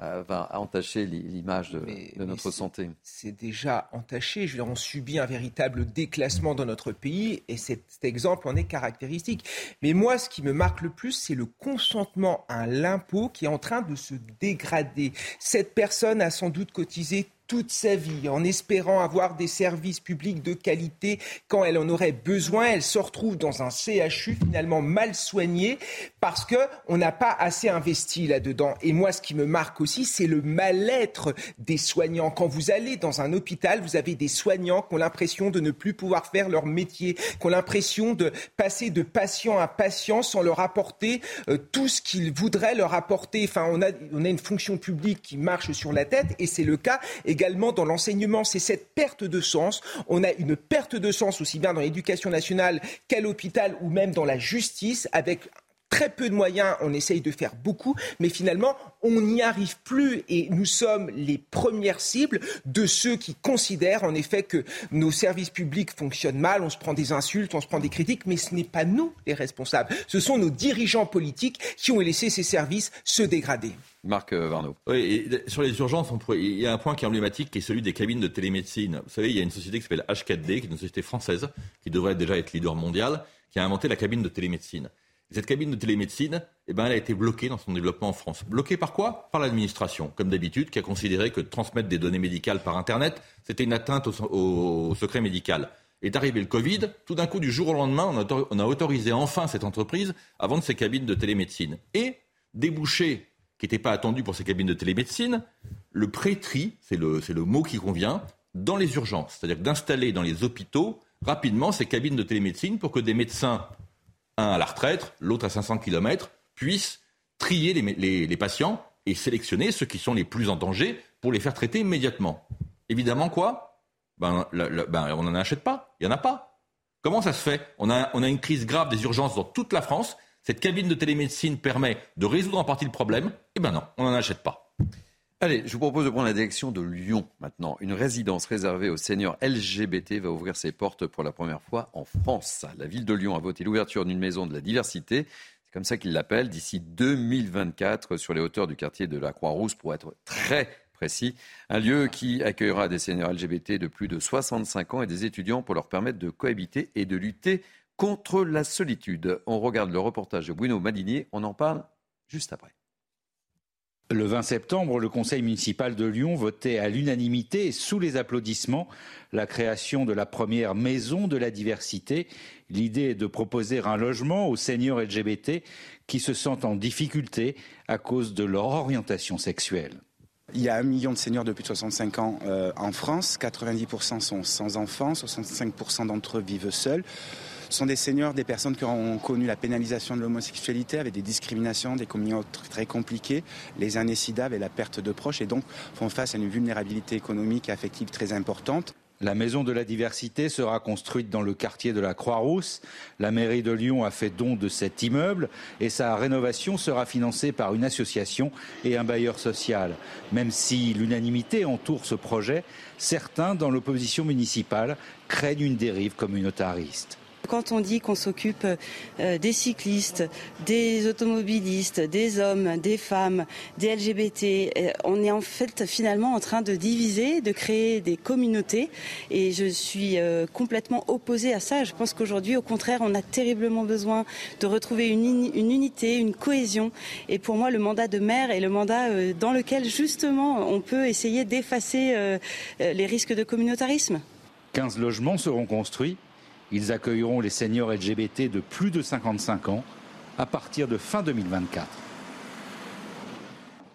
euh, va entacher l'image de, notre santé. C'est déjà entaché. Je veux dire, on subit un véritable déclassement dans notre pays et cet, cet, exemple en est caractéristique. Mais moi, ce qui me marque le plus, c'est le consentement à l'impôt qui est en train de se dégrader. Cette personne a sans doute cotisé toute sa vie en espérant avoir des services publics de qualité quand elle en aurait besoin. Elle se retrouve dans un CHU finalement mal soigné parce que on n'a pas assez investi là-dedans. Et moi, ce qui me marque aussi, c'est le mal-être des soignants. Quand vous allez dans un hôpital, vous avez des soignants qui ont l'impression de ne plus pouvoir faire leur métier, qui ont l'impression de passer de patient à patient sans leur apporter euh, tout ce qu'ils voudraient leur apporter. Enfin, on a, on a une fonction publique qui marche sur la tête et c'est le cas également dans l'enseignement, c'est cette perte de sens. On a une perte de sens aussi bien dans l'éducation nationale qu'à l'hôpital ou même dans la justice avec très peu de moyens, on essaye de faire beaucoup, mais finalement, on n'y arrive plus et nous sommes les premières cibles de ceux qui considèrent en effet que nos services publics fonctionnent mal, on se prend des insultes, on se prend des critiques, mais ce n'est pas nous les responsables, ce sont nos dirigeants politiques qui ont laissé ces services se dégrader. Marc euh, Varno. Oui, sur les urgences, il y a un point qui est emblématique, qui est celui des cabines de télémédecine. Vous savez, il y a une société qui s'appelle H4D, qui est une société française, qui devrait déjà être leader mondial, qui a inventé la cabine de télémédecine. Cette cabine de télémédecine, eh ben, elle a été bloquée dans son développement en France. Bloquée par quoi? Par l'administration, comme d'habitude, qui a considéré que transmettre des données médicales par Internet, c'était une atteinte au, secret médical. Est arrivé le Covid, tout d'un coup, du jour au lendemain, on a, autorisé enfin cette entreprise à vendre ses cabines de télémédecine. Et, débouché qui n'était pas attendu pour ces cabines de télémédecine, le pré-tri, c'est le, le mot qui convient, dans les urgences. C'est-à-dire d'installer dans les hôpitaux rapidement ces cabines de télémédecine pour que des médecins un à la retraite, l'autre à 500 km, puissent trier les, patients et sélectionner ceux qui sont les plus en danger pour les faire traiter immédiatement. Évidemment, quoi? Ben, ben, On n'en achète pas. Il n'y en a pas. Comment ça se fait? On a, on a une crise grave des urgences dans toute la France. Cette cabine de télémédecine permet de résoudre en partie le problème. Eh bien non, on n'en achète pas. Allez, je vous propose de prendre la direction de Lyon maintenant. Une résidence réservée aux seniors LGBT va ouvrir ses portes pour la première fois en France. La ville de Lyon a voté l'ouverture d'une maison de la diversité. C'est comme ça qu'il l'appelle, d'ici 2024 sur les hauteurs du quartier de la Croix-Rousse pour être très précis. Un lieu qui accueillera des seniors LGBT de plus de 65 ans et des étudiants pour leur permettre de cohabiter et de lutter contre la solitude. On regarde le reportage de Bruno Madinier. On en parle juste après. Le 20 septembre, le conseil municipal de Lyon votait à l'unanimité sous les applaudissements la création de la première maison de la diversité. L'idée est de proposer un logement aux seniors LGBT qui se sentent en difficulté à cause de leur orientation sexuelle. Il y a un million de seniors de plus de 65 ans euh, en France. 90% sont sans enfants, 65% d'entre eux vivent seuls. Ce sont des seniors, des personnes qui ont connu la pénalisation de l'homosexualité avec des discriminations, des communautés très compliquées, les années SIDA et la perte de proches et donc font face à une vulnérabilité économique et affective très importante. La maison de la diversité sera construite dans le quartier de la Croix-Rousse. La mairie de Lyon a fait don de cet immeuble et sa rénovation sera financée par une association et un bailleur social. Même si l'unanimité entoure ce projet, certains dans l'opposition municipale craignent une dérive communautariste. Quand on dit qu'on s'occupe euh, des cyclistes, des automobilistes, des hommes, des femmes, des LGBT, euh, on est en fait finalement en train de diviser, de créer des communautés. Et je suis euh, complètement opposée à ça. Je pense qu'aujourd'hui, au contraire, on a terriblement besoin de retrouver une, unité, une cohésion. Et pour moi, le mandat de maire est le mandat dans lequel justement on peut essayer d'effacer les risques de communautarisme. 15 logements seront construits ils accueilleront les seniors LGBT de plus de 55 ans à partir de fin 2024.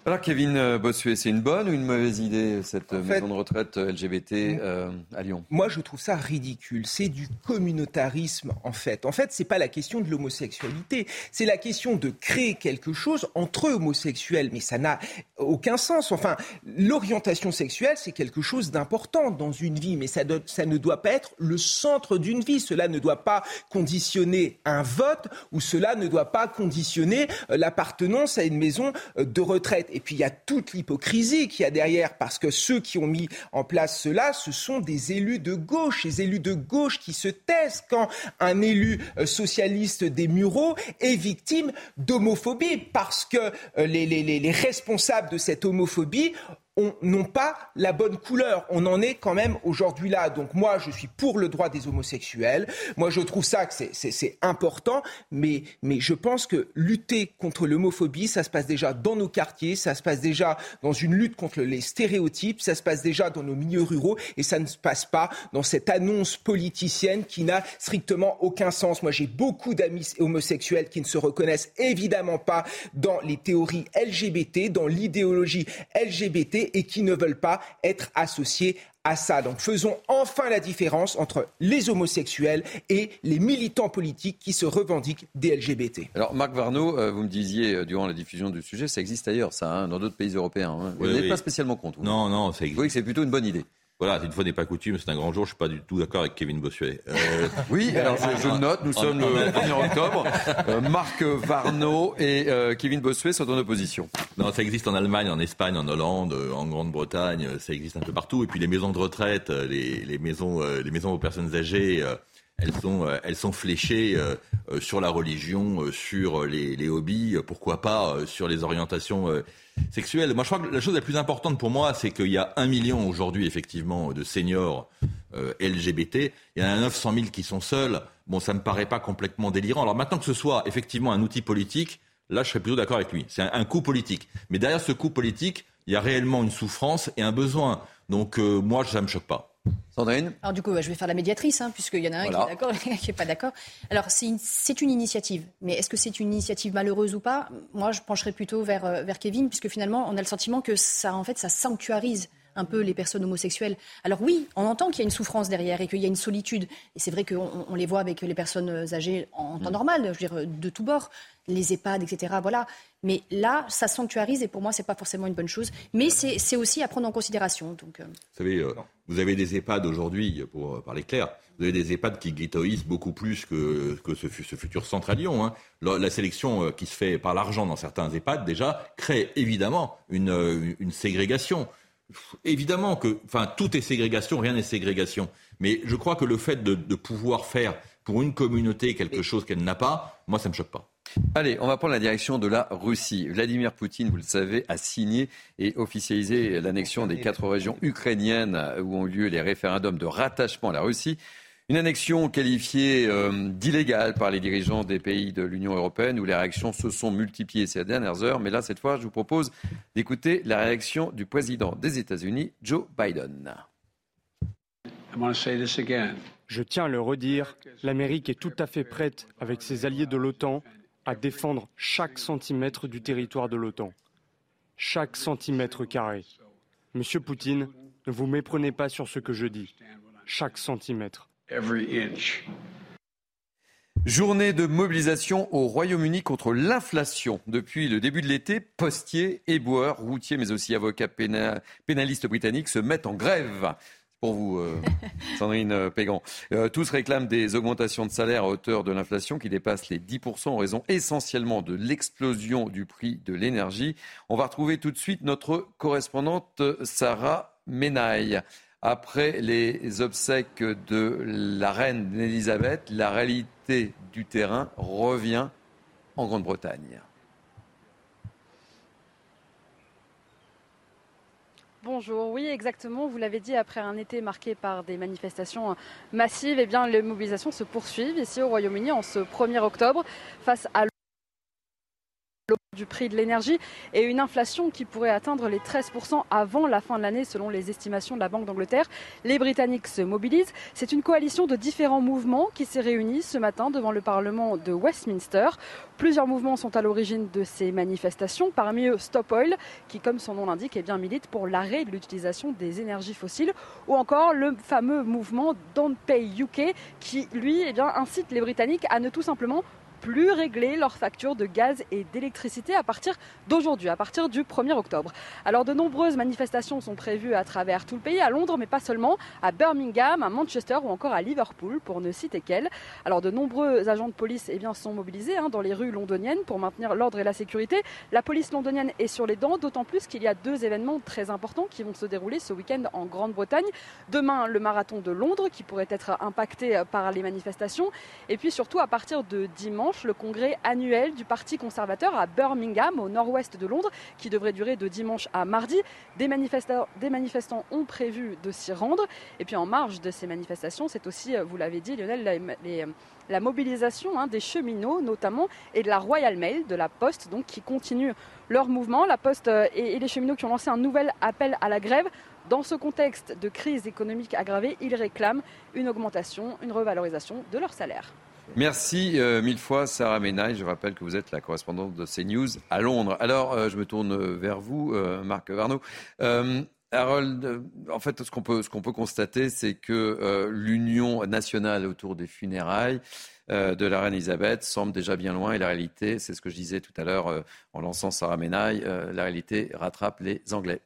Alors Kevin euh, Bossuet, c'est une bonne ou une mauvaise idée cette maison de retraite euh, LGBT euh, à Lyon? Moi, je trouve ça ridicule. C'est du communautarisme en fait. En fait, c'est pas la question de l'homosexualité, c'est la question de créer quelque chose entre homosexuels. Mais ça n'a aucun sens. Enfin, l'orientation sexuelle, c'est quelque chose d'important dans une vie, mais ça, ça ne doit pas être le centre d'une vie. Cela ne doit pas conditionner un vote ou cela ne doit pas conditionner l'appartenance à une maison de retraite. Et puis il y a toute l'hypocrisie qu'il y a derrière, parce que ceux qui ont mis en place cela, ce sont des élus de gauche, les élus de gauche qui se taisent quand un élu euh, socialiste des Mureaux est victime d'homophobie, parce que euh, les, les, les responsables de cette homophobie n'ont pas la bonne couleur. On en est quand même aujourd'hui là. Donc moi, je suis pour le droit des homosexuels. Moi, je trouve ça que c'est important, mais, mais je pense que lutter contre l'homophobie, ça se passe déjà dans nos quartiers, ça se passe déjà dans une lutte contre les stéréotypes, ça se passe déjà dans nos milieux ruraux, et ça ne se passe pas dans cette annonce politicienne qui n'a strictement aucun sens. Moi, j'ai beaucoup d'amis homosexuels qui ne se reconnaissent évidemment pas dans les théories LGBT, dans l'idéologie LGBT et qui ne veulent pas être associés à ça. Donc faisons enfin la différence entre les homosexuels et les militants politiques qui se revendiquent des LGBT. Alors Marc Varnaud, euh, vous me disiez euh, durant la diffusion du sujet, ça existe ailleurs, ça, hein, dans d'autres pays européens. Hein. vous n'êtes pas spécialement contre. Non, non, ça existe. Vous voyez que c'est plutôt une bonne idée. Voilà, une fois n'est pas coutume, c'est un grand jour. Je suis pas du tout d'accord avec Kevin Bossuet. Euh, oui, alors je, le note. Nous sommes le 1er octobre. Euh, Marc Varno et euh, Kevin Bossuet sont en opposition. Non, ça existe en Allemagne, en Espagne, en Hollande, en Grande-Bretagne. Ça existe un peu partout. Et puis les maisons de retraite, les, les maisons, les maisons aux personnes âgées. Elles sont, elles sont fléchées sur la religion, sur les, les hobbies, pourquoi pas sur les orientations sexuelle. Moi, je crois que la chose la plus importante pour moi, c'est qu'il y a un million aujourd'hui, effectivement, de seniors euh, LGBT. Il y en a 900 000 qui sont seuls. Bon, ça me paraît pas complètement délirant. Alors maintenant que ce soit effectivement un outil politique, là, je serais plutôt d'accord avec lui. C'est un, coup politique. Mais derrière ce coup politique, il y a réellement une souffrance et un besoin. Donc, euh, moi, ça me choque pas. Sandrine Alors du coup, je vais faire la médiatrice, hein, puisqu'il y en a un qui est d'accord et qui n'est pas d'accord. Alors c'est une, initiative, mais est-ce que c'est une initiative malheureuse ou pas? Moi, je pencherais plutôt vers, euh, vers Kevin, puisque finalement, on a le sentiment que ça, en fait, ça sanctuarise un peu les personnes homosexuelles. Alors oui, on entend qu'il y a une souffrance derrière et qu'il y a une solitude. Et c'est vrai qu'on on les voit avec les personnes âgées en temps mm. normal, je veux dire, de tous bords les EHPAD, etc. Voilà. Mais là, ça sanctuarise et pour moi, ce n'est pas forcément une bonne chose. Mais c'est aussi à prendre en considération. Donc, euh. Vous savez, euh, vous avez des EHPAD aujourd'hui, pour euh, parler clair, vous avez des EHPAD qui ghettoisent beaucoup plus que, que ce, ce, futur centre à Lyon. Hein. La, sélection qui se fait par l'argent dans certains EHPAD, déjà, crée évidemment une, une ségrégation. Évidemment que, enfin, tout est ségrégation, rien n'est ségrégation. Mais je crois que le fait de, de pouvoir faire pour une communauté quelque chose qu'elle n'a pas, moi, ça ne me choque pas. Allez, on va prendre la direction de la Russie. Vladimir Poutine, vous le savez, a signé et officialisé l'annexion des quatre régions ukrainiennes où ont lieu les référendums de rattachement à la Russie. Une annexion qualifiée euh, d'illégale par les dirigeants des pays de l'Union européenne où les réactions se sont multipliées ces dernières heures. Mais là, cette fois, je vous propose d'écouter la réaction du président des États-Unis, Joe Biden. Je tiens à le redire, l'Amérique est tout à fait prête, avec ses alliés de l'OTAN, à défendre chaque centimètre du territoire de l'OTAN, chaque centimètre carré. Monsieur Poutine, ne vous méprenez pas sur ce que je dis, chaque centimètre. Journée de mobilisation au Royaume-Uni contre l'inflation. Depuis le début de l'été, postiers, éboueurs, routiers, mais aussi avocats pénalistes britanniques se mettent en grève pour vous, euh, Sandrine euh, Pégan. Euh, tous réclament des augmentations de salaire à hauteur de l'inflation qui dépasse les 10% en raison essentiellement de l'explosion du prix de l'énergie. On va retrouver tout de suite notre correspondante Sarah Menaille. Après les obsèques de la reine Elisabeth, la réalité du terrain revient en Grande-Bretagne. Bonjour, oui exactement, vous l'avez dit, après un été marqué par des manifestations massives, eh les mobilisations se poursuivent ici au Royaume-Uni en ce 1er octobre face à du prix de l'énergie et une inflation qui pourrait atteindre les 13% avant la fin de l'année selon les estimations de la Banque d'Angleterre. Les Britanniques se mobilisent. C'est une coalition de différents mouvements qui s'est réunie ce matin devant le Parlement de Westminster. Plusieurs mouvements sont à l'origine de ces manifestations, parmi eux Stop Oil, qui comme son nom l'indique est bien milite pour l'arrêt de l'utilisation des énergies fossiles, ou encore le fameux mouvement Don't Pay UK qui lui eh incite les Britanniques à ne tout simplement plus régler leurs factures de gaz et d'électricité à partir d'aujourd'hui, à partir du 1er octobre. Alors de nombreuses manifestations sont prévues à travers tout le pays, à Londres, mais pas seulement, à Birmingham, à Manchester ou encore à Liverpool, pour ne citer qu'elles. Alors de nombreux agents de police eh bien, sont mobilisés hein, dans les rues londoniennes pour maintenir l'ordre et la sécurité. La police londonienne est sur les dents, d'autant plus qu'il y a deux événements très importants qui vont se dérouler ce week-end en Grande-Bretagne. Demain, le marathon de Londres qui pourrait être impacté par les manifestations. Et puis surtout à partir de dimanche, le congrès annuel du Parti conservateur à Birmingham, au nord-ouest de Londres, qui devrait durer de dimanche à mardi. Des manifestants, ont prévu de s'y rendre. Et puis en marge de ces manifestations, c'est aussi, vous l'avez dit Lionel, la, mobilisation hein, des cheminots notamment et de la Royal Mail, de la Poste, donc qui continue leur mouvement. La Poste euh, et les cheminots qui ont lancé un nouvel appel à la grève. Dans ce contexte de crise économique aggravée, ils réclament une augmentation, une revalorisation de leur salaire. Merci euh, mille fois, Sarah Menaille. Je rappelle que vous êtes la correspondante de CNews à Londres. Alors, euh, je me tourne vers vous, euh, Marc Varno. Harold, en fait, ce qu'on peut, peut, constater, c'est que l'union nationale autour des funérailles de la reine Elisabeth semble déjà bien loin. Et la réalité, c'est ce que je disais tout à l'heure en lançant Sarah Menaille, la réalité rattrape les Anglais.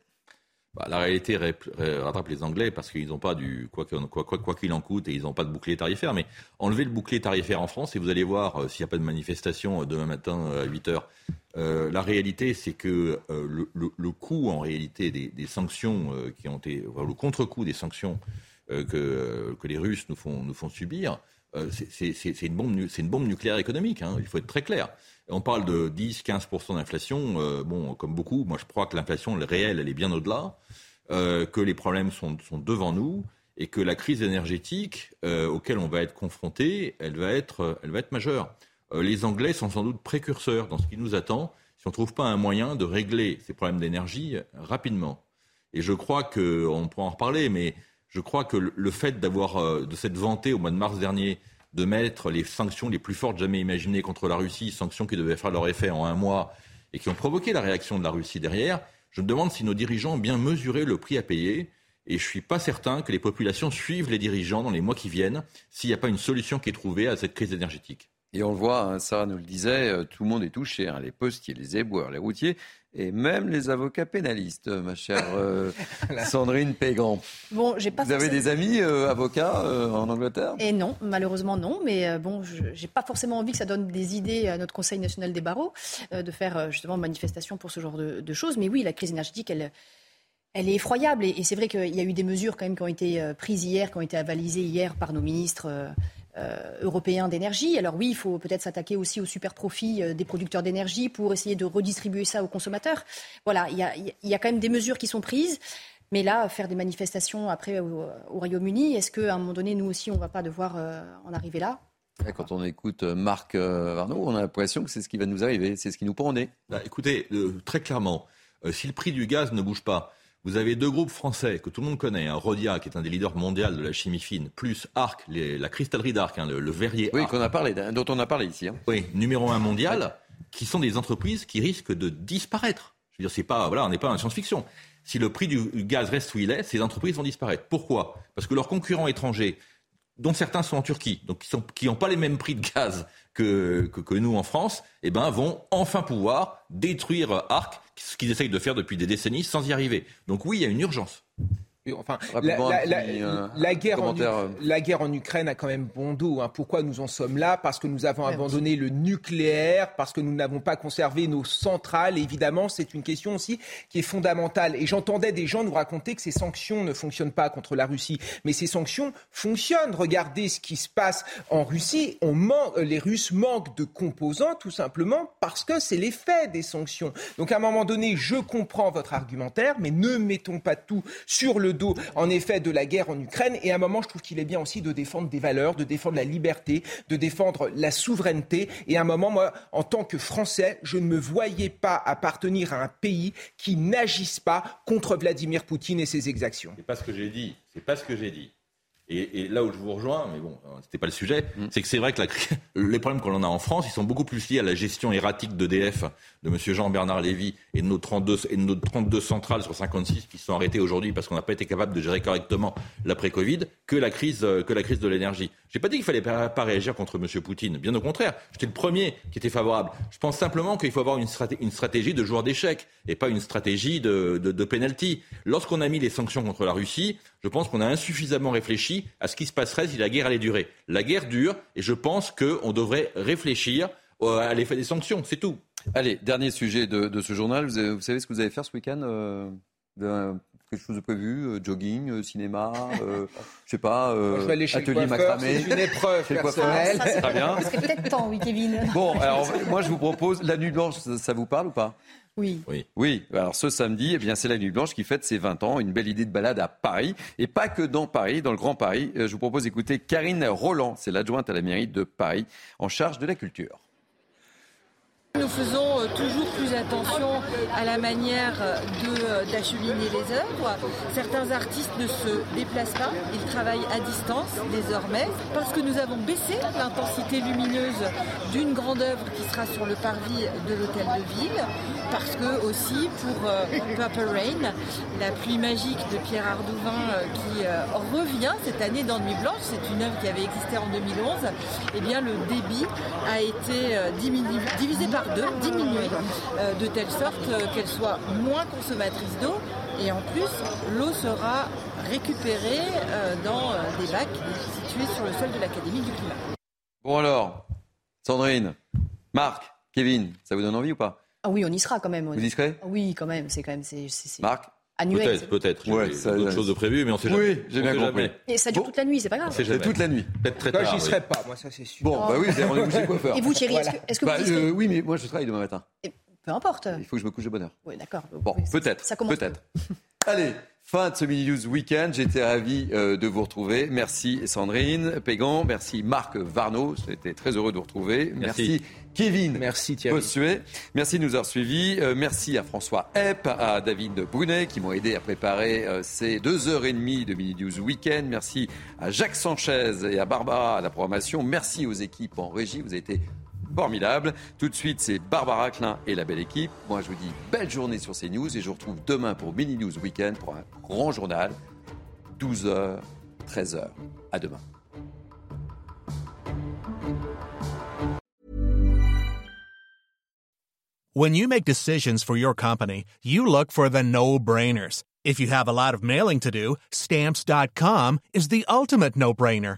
Bah, la réalité rattrape les Anglais parce qu'ils n'ont pas du quoi qu'il en coûte et ils n'ont pas de bouclier tarifaire. Mais enlevez le bouclier tarifaire en France et vous allez voir euh, s'il n'y a pas de manifestation euh, demain matin euh, à 8 heures. la réalité, c'est que le, coût en réalité des, sanctions qui ont été, le contre-coup des sanctions que, les Russes nous font, subir, c'est une, bombe, une bombe nucléaire économique. Hein, il faut être très clair. On parle de 10-15% d'inflation. bon, comme beaucoup, moi je crois que l'inflation réelle, elle est bien au-delà. Euh, que les problèmes sont, devant nous et que la crise énergétique euh, auquel on va être confronté, elle va être, elle va être majeure. Euh, les Anglais sont sans doute précurseurs dans ce qui nous attend si on ne trouve pas un moyen de régler ces problèmes d'énergie rapidement. Et je crois que, on pourra en reparler, mais je crois que le fait d'avoir, de s'être vanté au mois de mars dernier de mettre les sanctions les plus fortes jamais imaginées contre la Russie, sanctions qui devaient faire leur effet en un mois et qui ont provoqué la réaction de la Russie derrière, je me demande si nos dirigeants ont bien mesuré le prix à payer. Et je ne suis pas certain que les populations suivent les dirigeants dans les mois qui viennent s'il n'y a pas une solution qui est trouvée à cette crise énergétique. Et on le voit, hein, Sarah nous le disait, euh, tout le monde est touché, hein, les postiers, les éboueurs, les routiers et même les avocats pénalistes, ma chère euh, Sandrine Pégan. Bon, j'ai pas Vous avez des amis euh, avocats en Angleterre? Et non, malheureusement non, mais bon, je n'ai pas forcément envie que ça donne des idées à notre Conseil national des barreaux de faire justement manifestation pour ce genre de, choses. Mais oui, la crise énergétique, elle, elle est effroyable. Et, et c'est vrai qu'il y a eu des mesures quand même qui ont été prises hier, qui ont été avalisées hier par nos ministres euh, européen d'énergie. Alors oui, il faut peut-être s'attaquer aussi aux super profits euh, des producteurs d'énergie pour essayer de redistribuer ça aux consommateurs. Voilà, il y a, quand même des mesures qui sont prises. Mais là, faire des manifestations après au, Royaume-Uni, est-ce qu'à un moment donné, nous aussi, on ne va pas devoir euh, en arriver là? Quand on écoute Marc Varnaud, on a l'impression que c'est ce qui va nous arriver, c'est ce qui nous prend au nez. Bah, écoutez, très clairement, si le prix du gaz ne bouge pas, vous avez deux groupes français que tout le monde connaît, hein, Rodia, qui est un des leaders mondiaux de la chimie fine, plus Arc, la cristallerie d'Arc, hein, le, verrier Oui, qu'on a parlé, dont on a parlé ici. Hein. Oui, numéro un mondial, qui sont des entreprises qui risquent de disparaître. Je veux dire, c'est pas, voilà, on n'est pas en science-fiction. Si le prix du gaz reste où il est, ces entreprises vont disparaître. Pourquoi? Parce que leurs concurrents étrangers, dont certains sont en Turquie, donc qui n'ont pas les mêmes prix de gaz que, nous en France, eh ben, vont enfin pouvoir détruire Arc ce qu'ils essayent de faire depuis des décennies sans y arriver. Donc oui, il y a une urgence. Enfin, la, guerre en, euh. la, guerre en, Ukraine a quand même bon dos. Hein. Pourquoi nous en sommes là? Parce que nous avons abandonné le nucléaire, parce que nous n'avons pas conservé nos centrales. évidemment, c'est une question aussi qui est fondamentale. Et j'entendais des gens nous raconter que ces sanctions ne fonctionnent pas contre la Russie. Mais ces sanctions fonctionnent. Regardez ce qui se passe en Russie. On manque, les Russes manquent de composants tout simplement parce que c'est l'effet des sanctions. Donc à un moment donné, je comprends votre argumentaire, mais ne mettons pas tout sur le dos, en effet, de la guerre en Ukraine. Et à un moment, je trouve qu'il est bien aussi de défendre des valeurs, de défendre la liberté, de défendre la souveraineté. Et à un moment, moi, en tant que Français, je ne me voyais pas appartenir à un pays qui n'agisse pas contre Vladimir Poutine et ses exactions. C'est pas ce que j'ai dit. C'est pas ce que j'ai dit. Et, là où je vous rejoins, mais bon, c'était pas le sujet, mm. c'est que c'est vrai que la, les problèmes qu'on a en France, ils sont beaucoup plus liés à la gestion erratique d'EDF, de M. Jean-Bernard Lévy et de nos 32, et de nos 32 centrales sur 56 qui sont arrêtées aujourd'hui parce qu'on n'a pas été capable de gérer correctement l'après-Covid, que la crise, euh, que la crise de l'énergie. J'ai pas dit qu'il fallait pas, réagir contre M. Poutine. Bien au contraire, j'étais le premier qui était favorable. Je pense simplement qu'il faut avoir une, stratégie de joueur d'échecs et pas une stratégie de, de, de penalty. Lorsqu'on a mis les sanctions contre la Russie, je pense qu'on a insuffisamment réfléchi à ce qui se passerait si la guerre allait durer. La guerre dure et je pense qu'on devrait réfléchir euh, à l'effet des sanctions, c'est tout. Allez, dernier sujet de, ce journal. Vous, savez ce que vous allez faire ce week-end euh, quelque chose de prévu euh, Jogging, euh, cinéma, euh, je sais pas, euh, atelier macramé. C'est une épreuve personnelle. Très bien. Ce serait peut-être temps, oui, Kevin. Bon, alors moi je vous propose la nuit blanche, ça, vous parle ou pas? Oui. oui. Oui. Alors ce samedi, eh bien c'est la Nuit Blanche qui fête ses 20 ans. Une belle idée de balade à Paris. Et pas que dans Paris, dans le Grand Paris. Je vous propose d'écouter Karine Roland. C'est l'adjointe à la mairie de Paris en charge de la culture. Nous faisons euh, toujours plus attention à la manière euh, d'acheminer les œuvres. Certains artistes ne se déplacent pas, ils travaillent à distance désormais parce que nous avons baissé l'intensité lumineuse d'une grande œuvre qui sera sur le parvis de l'hôtel de ville parce que aussi pour euh, Purple Rain, la pluie magique de Pierre Ardouvin qui revient cette année dans Nuit Blanche, c'est une œuvre qui avait existé en 2011, et eh bien le débit a été divisé par de diminuer euh, de telle sorte euh, qu'elle soit moins consommatrice d'eau et en plus l'eau sera récupérée euh, dans des bacs situés sur le sol de l'Académie du climat. Bon alors, Sandrine, Marc, Kevin, ça vous donne envie ou pas? Ah oui, on y sera quand même. Vous y serez? Oui, quand même, c'est quand même... c'est, Marc? Peut-être, peut-être. Ouais, d'autres choses de prévues, mais on sait jamais. Oui, j'ai bien compris. Et ça dure toute la nuit, c'est pas grave. C'est toute la nuit. Peut-être très tard. Moi, j'y serai pas, moi, ça c'est sûr. Bon, bah oui, c'est rendez-vous chez coiffeur. Et vous, Thierry, est-ce que, vous bah, euh, Oui, mais moi, je travaille demain matin. peu importe. Il faut que je me couche de bonne heure. Oui, d'accord. Bon, peut-être. Ça commence. Peut-être. Allez, Fin de ce Mini News Weekend. J'étais ravi euh, de vous retrouver. Merci Sandrine Pégan. Merci Marc Varno. J'étais très heureux de vous retrouver. Merci, Kevin. Merci Thierry. Merci de nous avoir suivis. Euh, merci à François Epp, à David Brunet qui m'ont aidé à préparer euh, ces deux heures et demie de Mini News Weekend. Merci à Jacques Sanchez et à Barbara à la programmation. Merci aux équipes en régie. Vous avez été formidable. Tout de suite, c'est Barbara Klein et la belle équipe. Moi, je vous dis belle journée sur CNews et je vous retrouve demain pour Mini News Weekend pour un grand journal. 12h, 13h. À demain. When you make decisions for your company, you look for the no-brainers. If you have a lot of mailing to do, stamps.com is the ultimate no-brainer.